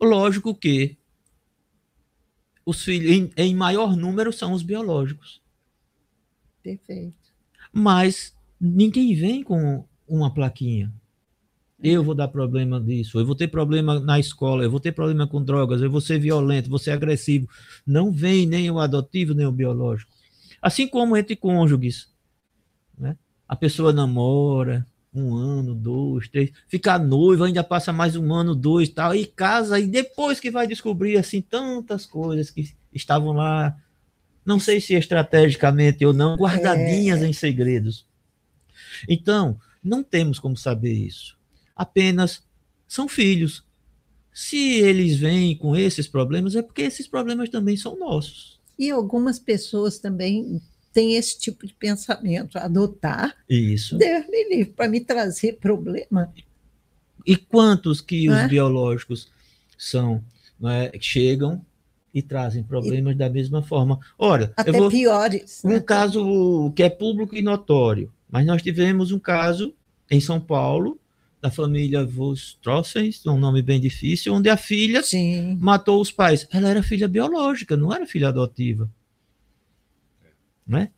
Speaker 3: Lógico que os filhos, em, em maior número, são os biológicos.
Speaker 2: Perfeito.
Speaker 3: Mas ninguém vem com uma plaquinha. Eu vou dar problema disso, eu vou ter problema na escola, eu vou ter problema com drogas, eu vou ser violento, vou ser agressivo. Não vem nem o adotivo, nem o biológico. Assim como entre cônjuges. Né? A pessoa namora um ano, dois, três, fica noiva, ainda passa mais um ano, dois tal, e casa, e depois que vai descobrir assim tantas coisas que estavam lá, não sei se estrategicamente ou não, guardadinhas é. em segredos. Então, não temos como saber isso. Apenas são filhos. Se eles vêm com esses problemas, é porque esses problemas também são nossos.
Speaker 2: E algumas pessoas também têm esse tipo de pensamento, adotar.
Speaker 3: Isso.
Speaker 2: Deus me livre, para me trazer problema.
Speaker 3: E quantos que os é? biológicos são, é, chegam e trazem problemas e, da mesma forma? Olha,
Speaker 2: até vou, piores.
Speaker 3: Um né? caso que é público e notório, mas nós tivemos um caso em São Paulo da família Vostrossens, um nome bem difícil, onde a filha
Speaker 2: Sim.
Speaker 3: matou os pais. Ela era filha biológica, não era filha adotiva. Né?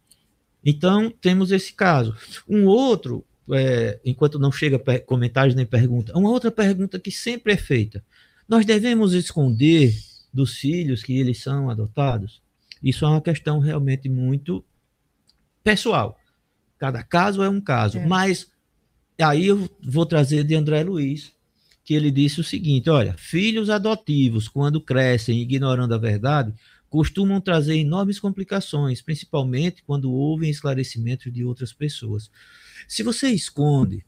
Speaker 3: Então, temos esse caso. Um outro, é, enquanto não chega comentários nem pergunta, uma outra pergunta que sempre é feita: nós devemos esconder dos filhos que eles são adotados? Isso é uma questão realmente muito pessoal. Cada caso é um caso, é. mas Aí eu vou trazer de André Luiz, que ele disse o seguinte: olha, filhos adotivos, quando crescem ignorando a verdade, costumam trazer enormes complicações, principalmente quando ouvem esclarecimentos de outras pessoas. Se você esconde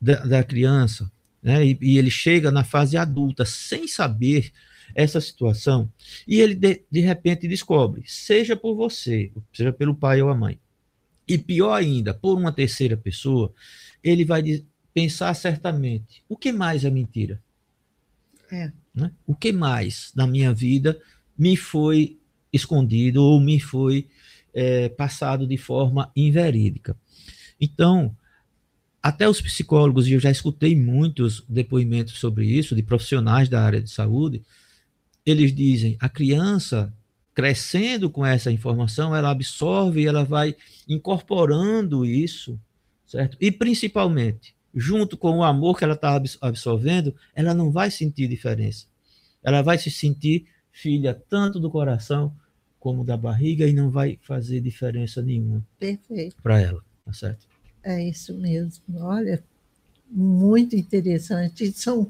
Speaker 3: da, da criança, né, e, e, ele chega na fase adulta sem saber essa situação, e ele de, de repente descobre, seja por você, seja pelo pai ou a mãe, e pior ainda, por uma terceira pessoa, ele vai pensar certamente: o que mais é mentira?
Speaker 2: É.
Speaker 3: Né? O que mais na minha vida me foi escondido ou me foi é, passado de forma inverídica? Então, até os psicólogos, e eu já escutei muitos depoimentos sobre isso, de profissionais da área de saúde, eles dizem: a criança crescendo com essa informação, ela absorve, ela vai incorporando isso certo? E principalmente, junto com o amor que ela está absorvendo, ela não vai sentir diferença. Ela vai se sentir filha tanto do coração como da barriga e não vai fazer diferença nenhuma para ela, tá certo?
Speaker 2: É isso mesmo. Olha, muito interessante. São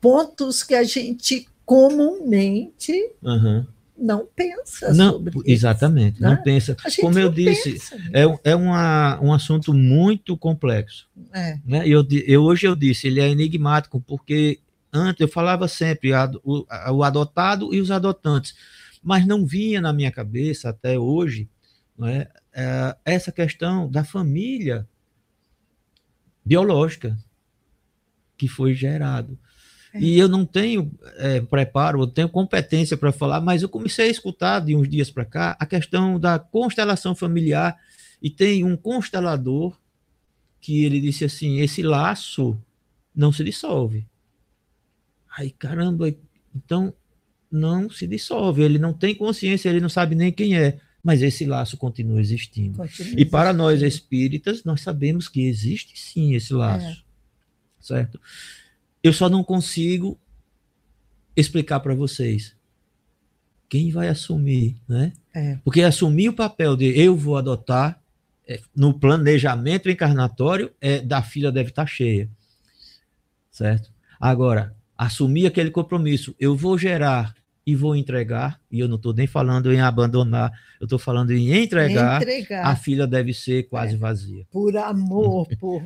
Speaker 2: pontos que a gente comumente
Speaker 3: uhum
Speaker 2: não pensa
Speaker 3: não,
Speaker 2: sobre
Speaker 3: Exatamente, isso, não né? pensa. Como eu disse, é, é uma, um assunto muito complexo.
Speaker 2: É.
Speaker 3: Né? Eu, eu, hoje eu disse, ele é enigmático, porque antes eu falava sempre a, o, a, o adotado e os adotantes, mas não vinha na minha cabeça até hoje é, é, essa questão da família biológica que foi gerado. E eu não tenho é, preparo, eu tenho competência para falar, mas eu comecei a escutar de uns dias para cá a questão da constelação familiar e tem um constelador que ele disse assim: esse laço não se dissolve. Aí, caramba, então não se dissolve, ele não tem consciência, ele não sabe nem quem é, mas esse laço continua existindo. Continua e para nós espíritas, nós sabemos que existe sim esse laço, é. certo? Eu só não consigo explicar para vocês quem vai assumir, né?
Speaker 2: É.
Speaker 3: Porque assumir o papel de eu vou adotar é, no planejamento encarnatório é da filha deve estar tá cheia, certo? Agora assumir aquele compromisso, eu vou gerar e vou entregar, e eu não estou nem falando em abandonar, eu estou falando em entregar, entregar, a filha deve ser quase é. vazia.
Speaker 2: Por amor, por.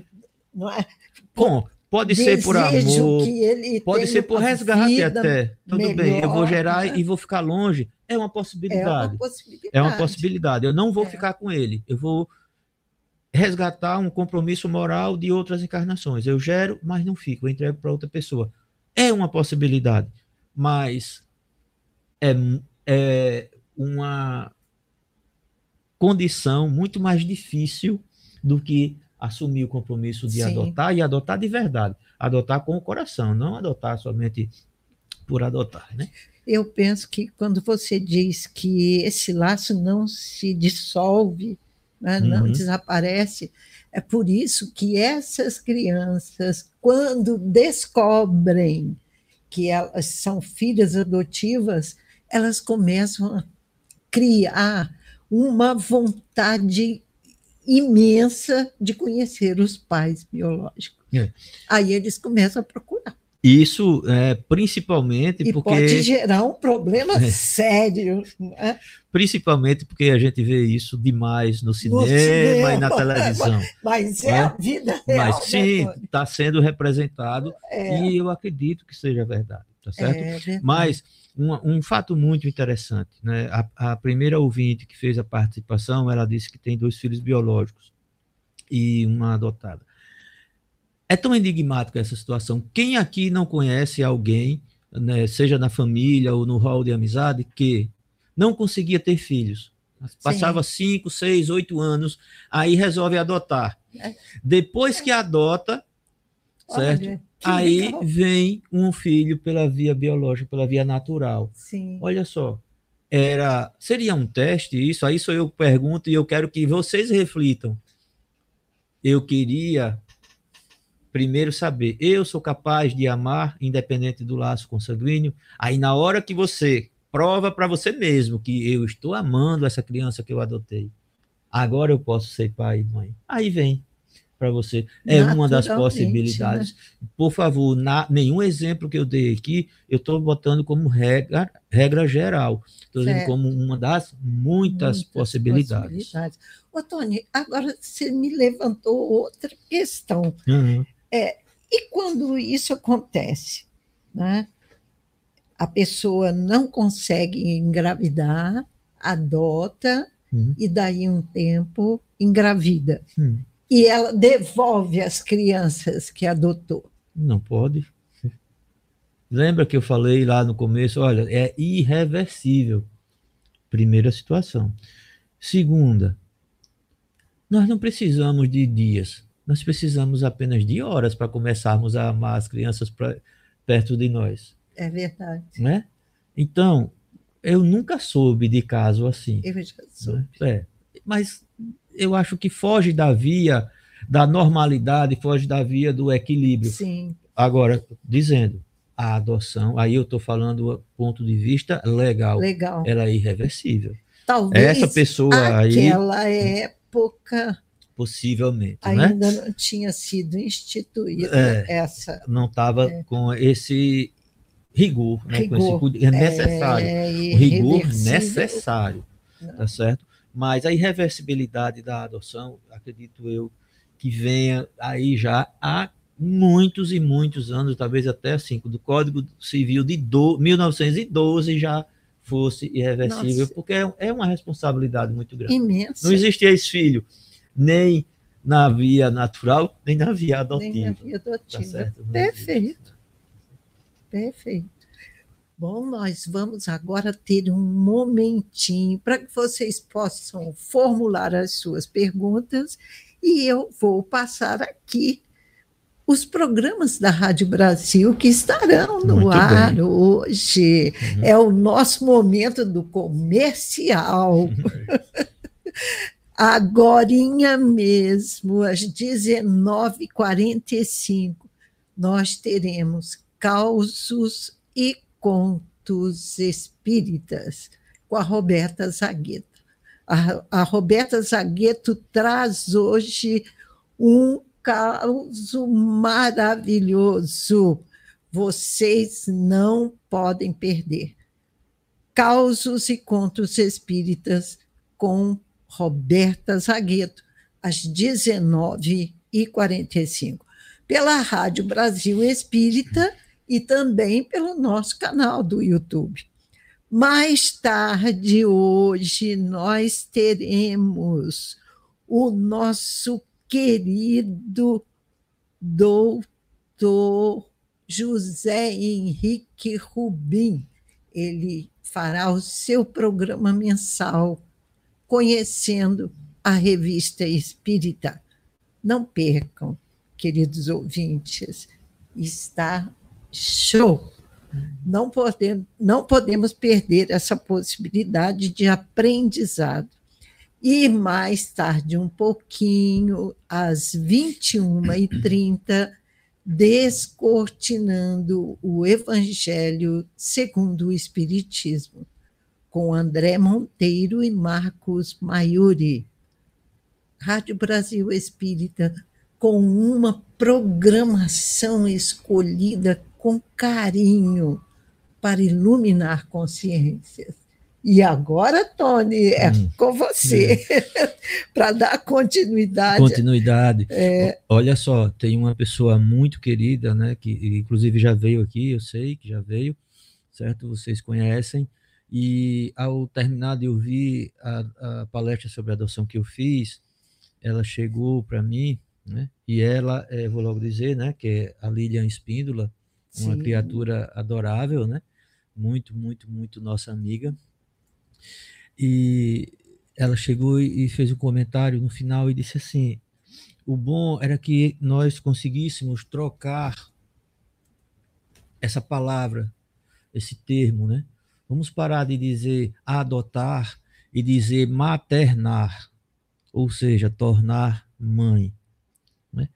Speaker 2: Não é?
Speaker 3: Bom, Pode ser por amor, pode ser por resgate até. Tudo melhor, bem, eu vou gerar e vou ficar longe. É uma possibilidade. É uma possibilidade. É uma possibilidade. Eu não vou é. ficar com ele. Eu vou resgatar um compromisso moral de outras encarnações. Eu gero, mas não fico. Eu entrego para outra pessoa. É uma possibilidade. Mas é, é uma condição muito mais difícil do que assumir o compromisso de Sim. adotar e adotar de verdade. Adotar com o coração, não adotar somente por adotar, né?
Speaker 2: Eu penso que quando você diz que esse laço não se dissolve, né, não uhum. desaparece, é por isso que essas crianças, quando descobrem que elas são filhas adotivas, elas começam a criar uma vontade imensa de conhecer os pais biológicos. É. Aí eles começam a procurar.
Speaker 3: Isso é, principalmente
Speaker 2: e
Speaker 3: porque.
Speaker 2: Pode gerar um problema é. sério. Né?
Speaker 3: Principalmente porque a gente vê isso demais no cinema, no cinema e na televisão.
Speaker 2: Mas é, é, a vida real.
Speaker 3: Mas né, sim, está sendo representado é. e eu acredito que seja verdade, tá certo? É. Mas um, um, fato muito interessante, né? A, a primeira ouvinte que fez a participação, ela disse que tem dois filhos biológicos e uma adotada. É tão enigmática essa situação. Quem aqui não conhece alguém, né, seja na família ou no hall de amizade, que não conseguia ter filhos? Passava Sim. cinco, seis, oito anos, aí resolve adotar. É. Depois que adota, certo? Olha, aí legal. vem um filho pela via biológica, pela via natural.
Speaker 2: Sim.
Speaker 3: Olha só, era seria um teste isso? Aí sou eu que pergunto e eu quero que vocês reflitam. Eu queria primeiro saber, eu sou capaz de amar independente do laço consanguíneo. Aí na hora que você prova para você mesmo que eu estou amando essa criança que eu adotei, agora eu posso ser pai e mãe. Aí vem para você. É uma das possibilidades. Né? Por favor, na, nenhum exemplo que eu dei aqui, eu estou botando como regra, regra geral. Estou dizendo como uma das muitas, muitas possibilidades. possibilidades.
Speaker 2: Ô, Tony, agora você me levantou outra questão. Uhum. É, e quando isso acontece, né, a pessoa não consegue engravidar, adota, uhum. e daí um tempo engravida. Uhum. E ela devolve as crianças que adotou.
Speaker 3: Não pode. Lembra que eu falei lá no começo? Olha, é irreversível. Primeira situação. Segunda, nós não precisamos de dias nós precisamos apenas de horas para começarmos a amar as crianças pra, perto de nós.
Speaker 2: É verdade.
Speaker 3: Né? Então, eu nunca soube de caso assim.
Speaker 2: Eu já soube.
Speaker 3: Né? É. Mas eu acho que foge da via da normalidade, foge da via do equilíbrio.
Speaker 2: Sim.
Speaker 3: Agora, dizendo, a adoção, aí eu estou falando do ponto de vista legal.
Speaker 2: Legal.
Speaker 3: Ela é irreversível.
Speaker 2: Talvez
Speaker 3: essa pessoa aí.
Speaker 2: Aquela época
Speaker 3: possivelmente.
Speaker 2: Ainda
Speaker 3: né?
Speaker 2: não tinha sido instituída
Speaker 3: é,
Speaker 2: essa.
Speaker 3: Não estava é. com esse rigor, né? rigor com esse, é necessário. É, o rigor necessário, não. tá certo? Mas a irreversibilidade da adoção, acredito eu, que venha aí já há muitos e muitos anos, talvez até assim, do Código Civil de do, 1912 já fosse irreversível, Nossa. porque é, é uma responsabilidade muito grande.
Speaker 2: Imensa.
Speaker 3: Não existia esse filho nem na via natural, nem na via adotiva. Nem na
Speaker 2: via adotiva. Tá certo? Perfeito. Perfeito. Bom, nós vamos agora ter um momentinho para que vocês possam formular as suas perguntas e eu vou passar aqui os programas da Rádio Brasil que estarão no Muito ar bem. hoje. Uhum. É o nosso momento do comercial. Uhum. Agorinha mesmo, às 19h45, nós teremos causos e contos espíritas com a Roberta Zagueto. A, a Roberta Zagueto traz hoje um caso maravilhoso. Vocês não podem perder. Causos e contos espíritas com Roberta Zagueto, às 19h45, pela Rádio Brasil Espírita e também pelo nosso canal do YouTube. Mais tarde, hoje, nós teremos o nosso querido doutor José Henrique Rubim. Ele fará o seu programa mensal conhecendo a revista espírita. Não percam, queridos ouvintes, está show. Não podemos, não podemos perder essa possibilidade de aprendizado. E mais tarde, um pouquinho, às 21h30, Descortinando o Evangelho segundo o Espiritismo, com André Monteiro e Marcos Maiuri. Rádio Brasil Espírita, com uma programação escolhida com carinho para iluminar consciências. E agora, Tony, é hum, com você, é. para dar continuidade.
Speaker 3: Continuidade. É... Olha só, tem uma pessoa muito querida, né, que inclusive já veio aqui, eu sei que já veio, certo? Vocês conhecem. E ao terminar de ouvir a, a palestra sobre adoção que eu fiz, ela chegou para mim, né? E ela, é, vou logo dizer, né, que é a Lilian Espíndola, uma Sim. criatura adorável, né? Muito, muito, muito nossa amiga e ela chegou e fez um comentário no final e disse assim: o bom era que nós conseguíssemos trocar essa palavra, esse termo, né? Vamos parar de dizer adotar e dizer maternar, ou seja, tornar mãe, né?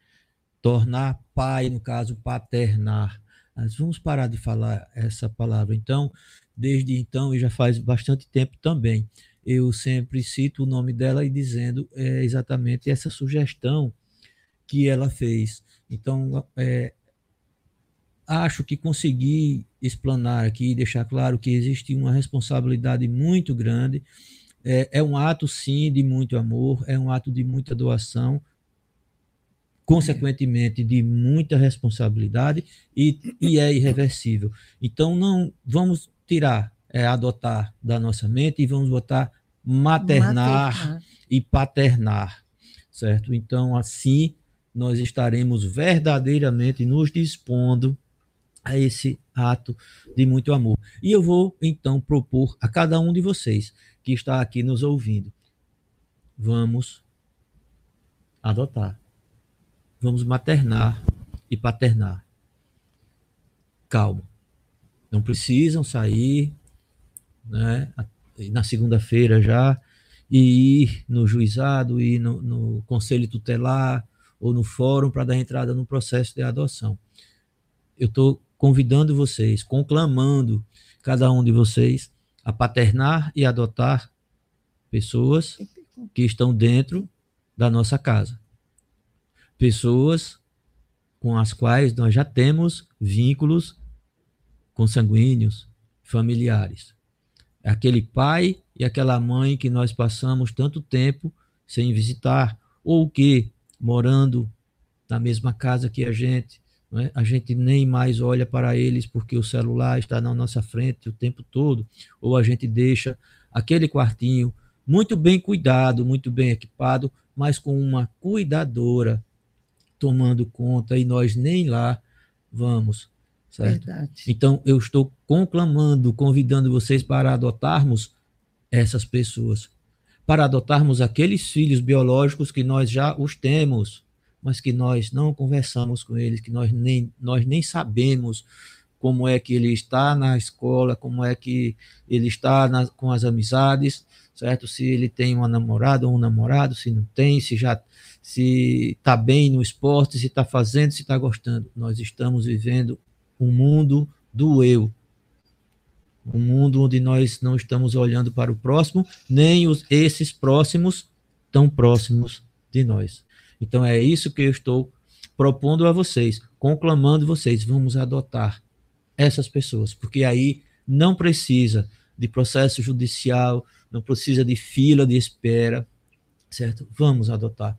Speaker 3: tornar pai, no caso, paternar. Mas vamos parar de falar essa palavra. Então, desde então e já faz bastante tempo também. Eu sempre cito o nome dela e dizendo é, exatamente essa sugestão que ela fez. Então, é, acho que consegui explanar aqui deixar claro que existe uma responsabilidade muito grande. É, é um ato, sim, de muito amor, é um ato de muita doação, consequentemente de muita responsabilidade e, e é irreversível. Então, não vamos tirar, é, adotar da nossa mente e vamos botar maternar, maternar. e paternar, certo? Então, assim, nós estaremos verdadeiramente nos dispondo a esse ato de muito amor. E eu vou, então, propor a cada um de vocês que está aqui nos ouvindo: vamos adotar, vamos maternar e paternar. Calma. Não precisam sair né, na segunda-feira já e ir no juizado, ir no, no conselho tutelar ou no fórum para dar entrada no processo de adoção. Eu estou convidando vocês, conclamando cada um de vocês a paternar e adotar pessoas que estão dentro da nossa casa. Pessoas com as quais nós já temos vínculos consanguíneos, familiares. É aquele pai e aquela mãe que nós passamos tanto tempo sem visitar, ou que, morando na mesma casa que a gente, é? a gente nem mais olha para eles porque o celular está na nossa frente o tempo todo, ou a gente deixa aquele quartinho muito bem cuidado, muito bem equipado, mas com uma cuidadora tomando conta e nós nem lá vamos. Certo? Verdade. Então, eu estou conclamando, convidando vocês para adotarmos essas pessoas, para adotarmos aqueles filhos biológicos que nós já os temos, mas que nós não conversamos com eles, que nós nem, nós nem sabemos como é que ele está na escola, como é que ele está na, com as amizades, certo? Se ele tem uma namorada ou um namorado, se não tem, se já se está bem no esporte, se está fazendo, se está gostando. Nós estamos vivendo um mundo do eu. Um mundo onde nós não estamos olhando para o próximo, nem os, esses próximos tão próximos de nós. Então é isso que eu estou propondo a vocês, conclamando vocês, vamos adotar essas pessoas, porque aí não precisa de processo judicial, não precisa de fila de espera, certo? Vamos adotar,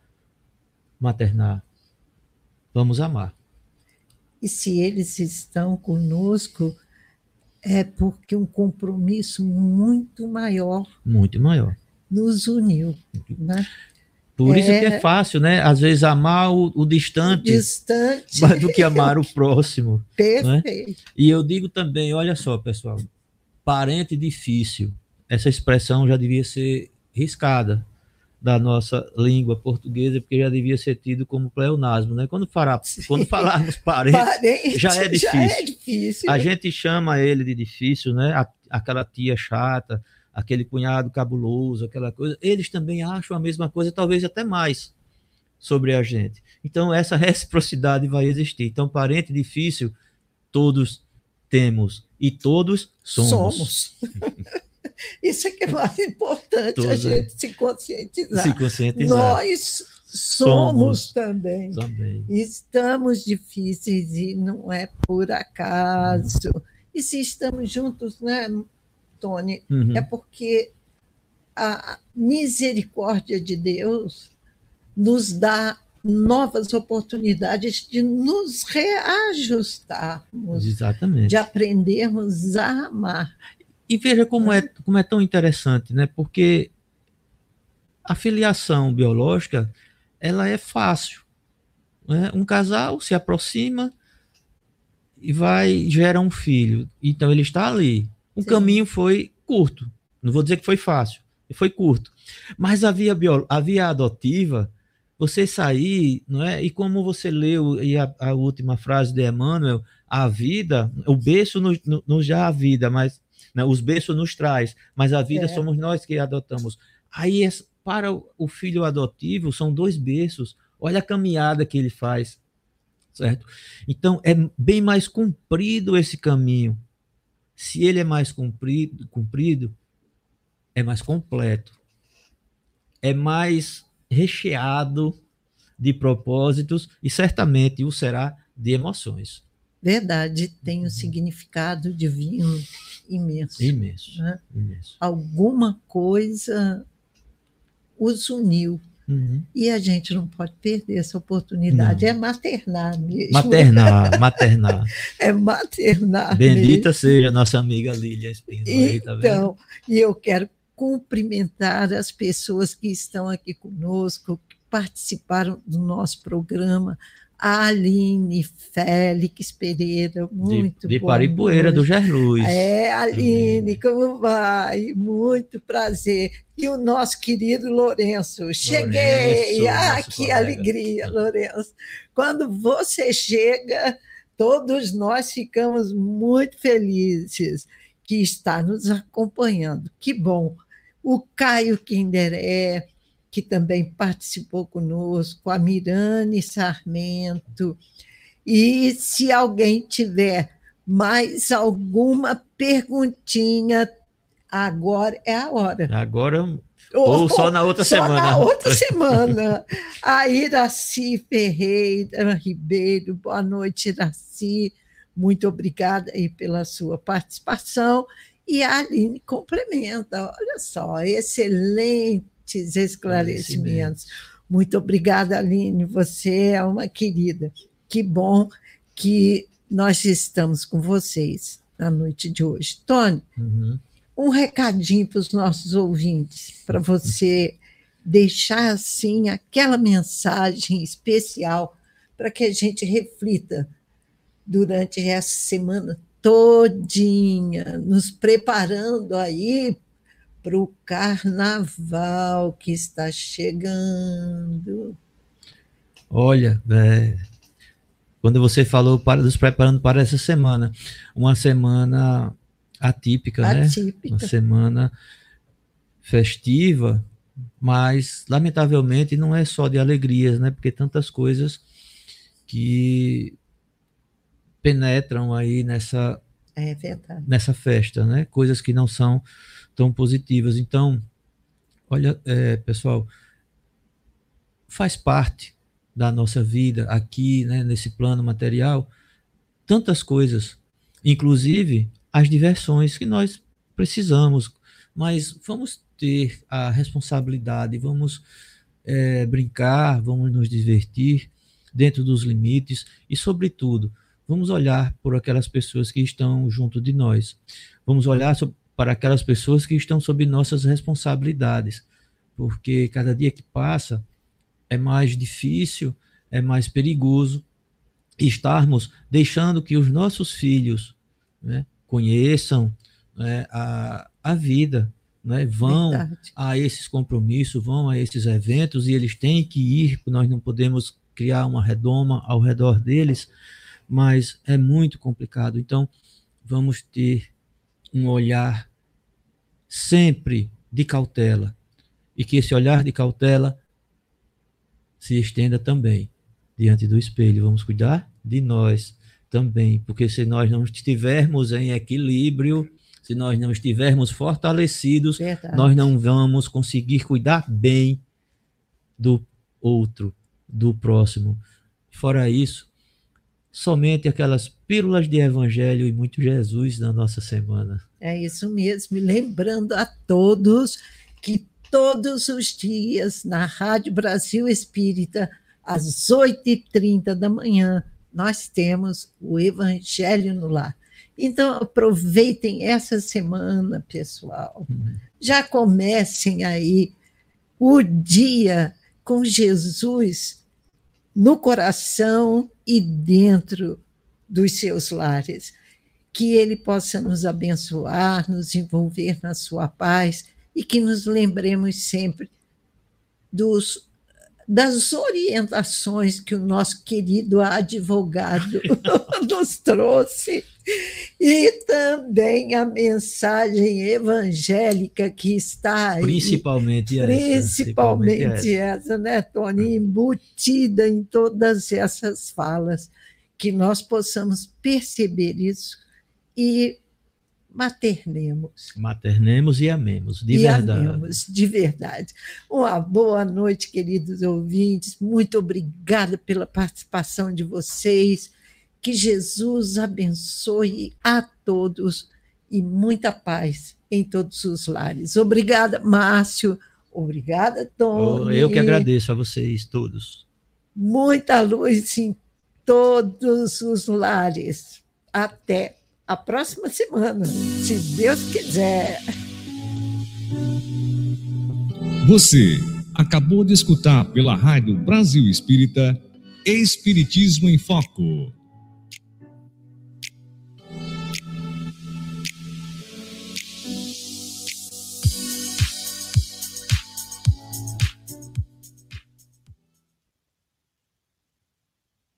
Speaker 3: maternar, vamos amar.
Speaker 2: E se eles estão conosco, é porque um compromisso muito maior.
Speaker 3: Muito maior.
Speaker 2: Nos uniu. Né?
Speaker 3: Por é, isso que é fácil, né? Às vezes amar o, o distante,
Speaker 2: o distante.
Speaker 3: do que amar o próximo.
Speaker 2: Né? Perfeito. Né?
Speaker 3: E eu digo também, olha só, pessoal, parente difícil. Essa expressão já devia ser riscada. Da nossa língua portuguesa, porque já devia ser tido como pleonasmo, né? Quando, falar, quando falarmos parentes, parente, já, é já, é difícil. A gente chama ele de difícil, né? aquela tia chata, aquele cunhado cabuloso, aquela coisa. Eles também acham a mesma coisa, talvez até mais sobre a gente. Então, essa reciprocidade vai existir. Então, parente difícil, todos temos e todos somos. Somos.
Speaker 2: Isso é que é mais importante, todos, a gente é. se conscientizar.
Speaker 3: Se conscientizar.
Speaker 2: Nós somos, somos também. também. Estamos difíceis e não é por acaso. E se estamos juntos, né, Tony, uhum. é porque a misericórdia de Deus nos dá novas oportunidades de nos reajustarmos,
Speaker 3: Exatamente.
Speaker 2: de aprendermos a amar.
Speaker 3: E veja como é, como é tão interessante, né? Porque a filiação biológica ela é fácil. Né? Um casal se aproxima e vai gera um filho. Então ele está ali. O Sim. caminho foi curto. Não vou dizer que foi fácil, foi curto. Mas a via, bio, a via adotiva você sair, não é? E como você leu e a, a última frase de Emmanuel, a vida, o berço nos, nos dá a vida, mas né, os berços nos traz, mas a vida é. somos nós que adotamos. Aí para o filho adotivo são dois berços. Olha a caminhada que ele faz, certo? Então é bem mais comprido esse caminho. Se ele é mais comprido, comprido é mais completo, é mais recheado de propósitos e certamente o será de emoções.
Speaker 2: Verdade, tem um significado divino imenso.
Speaker 3: Imenso.
Speaker 2: Né?
Speaker 3: imenso.
Speaker 2: Alguma coisa os uniu. Uhum. E a gente não pode perder essa oportunidade. Não. É maternar mesmo.
Speaker 3: Maternar, maternar.
Speaker 2: é maternar.
Speaker 3: Bendita mesmo. seja nossa amiga Lília Espino.
Speaker 2: Tá então, tá e eu quero cumprimentar as pessoas que estão aqui conosco, que participaram do nosso programa. Aline Félix Pereira, muito
Speaker 3: De, de Paripoeira, do Gerluz.
Speaker 2: É, Aline, como vai? Muito prazer. E o nosso querido Lourenço. Cheguei! Lourenço, ah, que colega. alegria, Lourenço. Quando você chega, todos nós ficamos muito felizes que está nos acompanhando. Que bom o Caio Kinderé, que também participou conosco, a Mirane Sarmento. E se alguém tiver mais alguma perguntinha, agora é a hora.
Speaker 3: Agora ou, ou só na outra só semana.
Speaker 2: Na outra semana. A Iraci Ferreira Ribeiro, boa noite, Iraci. Muito obrigada aí pela sua participação. E a Aline complementa, olha só, esclarecimentos. Muito obrigada, Aline, você é uma querida. Que bom que nós estamos com vocês na noite de hoje. Tony, uhum. um recadinho para os nossos ouvintes, para você deixar assim aquela mensagem especial para que a gente reflita durante essa semana todinha, nos preparando aí para o carnaval que está chegando.
Speaker 3: Olha, é, quando você falou para nos preparando para essa semana, uma semana atípica, atípica. né? Uma semana festiva, mas lamentavelmente não é só de alegrias, né? Porque tantas coisas que penetram aí nessa
Speaker 2: é
Speaker 3: nessa festa, né? Coisas que não são tão positivas. Então, olha, é, pessoal, faz parte da nossa vida aqui, né, nesse plano material, tantas coisas, inclusive as diversões que nós precisamos, mas vamos ter a responsabilidade, vamos é, brincar, vamos nos divertir dentro dos limites e, sobretudo, Vamos olhar por aquelas pessoas que estão junto de nós. Vamos olhar para aquelas pessoas que estão sob nossas responsabilidades, porque cada dia que passa é mais difícil, é mais perigoso estarmos deixando que os nossos filhos né, conheçam né, a, a vida né, vão Verdade. a esses compromissos, vão a esses eventos e eles têm que ir, nós não podemos criar uma redoma ao redor deles, mas é muito complicado. Então, vamos ter um olhar sempre de cautela e que esse olhar de cautela se estenda também diante do espelho. Vamos cuidar de nós também, porque se nós não estivermos em equilíbrio, se nós não estivermos fortalecidos, Verdade. nós não vamos conseguir cuidar bem do outro, do próximo. Fora isso, somente aquelas pílulas de evangelho e muito Jesus na nossa semana.
Speaker 2: É isso mesmo, lembrando a todos que todos os dias na Rádio Brasil Espírita, às 8h30 da manhã, nós temos o Evangelho no Lar. Então, aproveitem essa semana, pessoal. Uhum. Já comecem aí o dia com Jesus no coração e dentro dos seus lares. Que ele possa nos abençoar, nos envolver na sua paz e que nos lembremos sempre dos das orientações que o nosso querido advogado nos trouxe e também a mensagem evangélica que está aí.
Speaker 3: Principalmente essa.
Speaker 2: Principalmente, principalmente essa, essa, né, Tony? Embutida em todas essas falas, que nós possamos perceber isso e maternemos.
Speaker 3: Maternemos e amemos, de e verdade. Amemos,
Speaker 2: de verdade. Uma boa noite, queridos ouvintes. Muito obrigada pela participação de vocês. Que Jesus abençoe a todos e muita paz em todos os lares. Obrigada, Márcio. Obrigada, Tony.
Speaker 3: Eu que agradeço a vocês todos.
Speaker 2: Muita luz em todos os lares. Até a próxima semana, se Deus quiser.
Speaker 1: Você acabou de escutar pela Rádio Brasil Espírita Espiritismo em Foco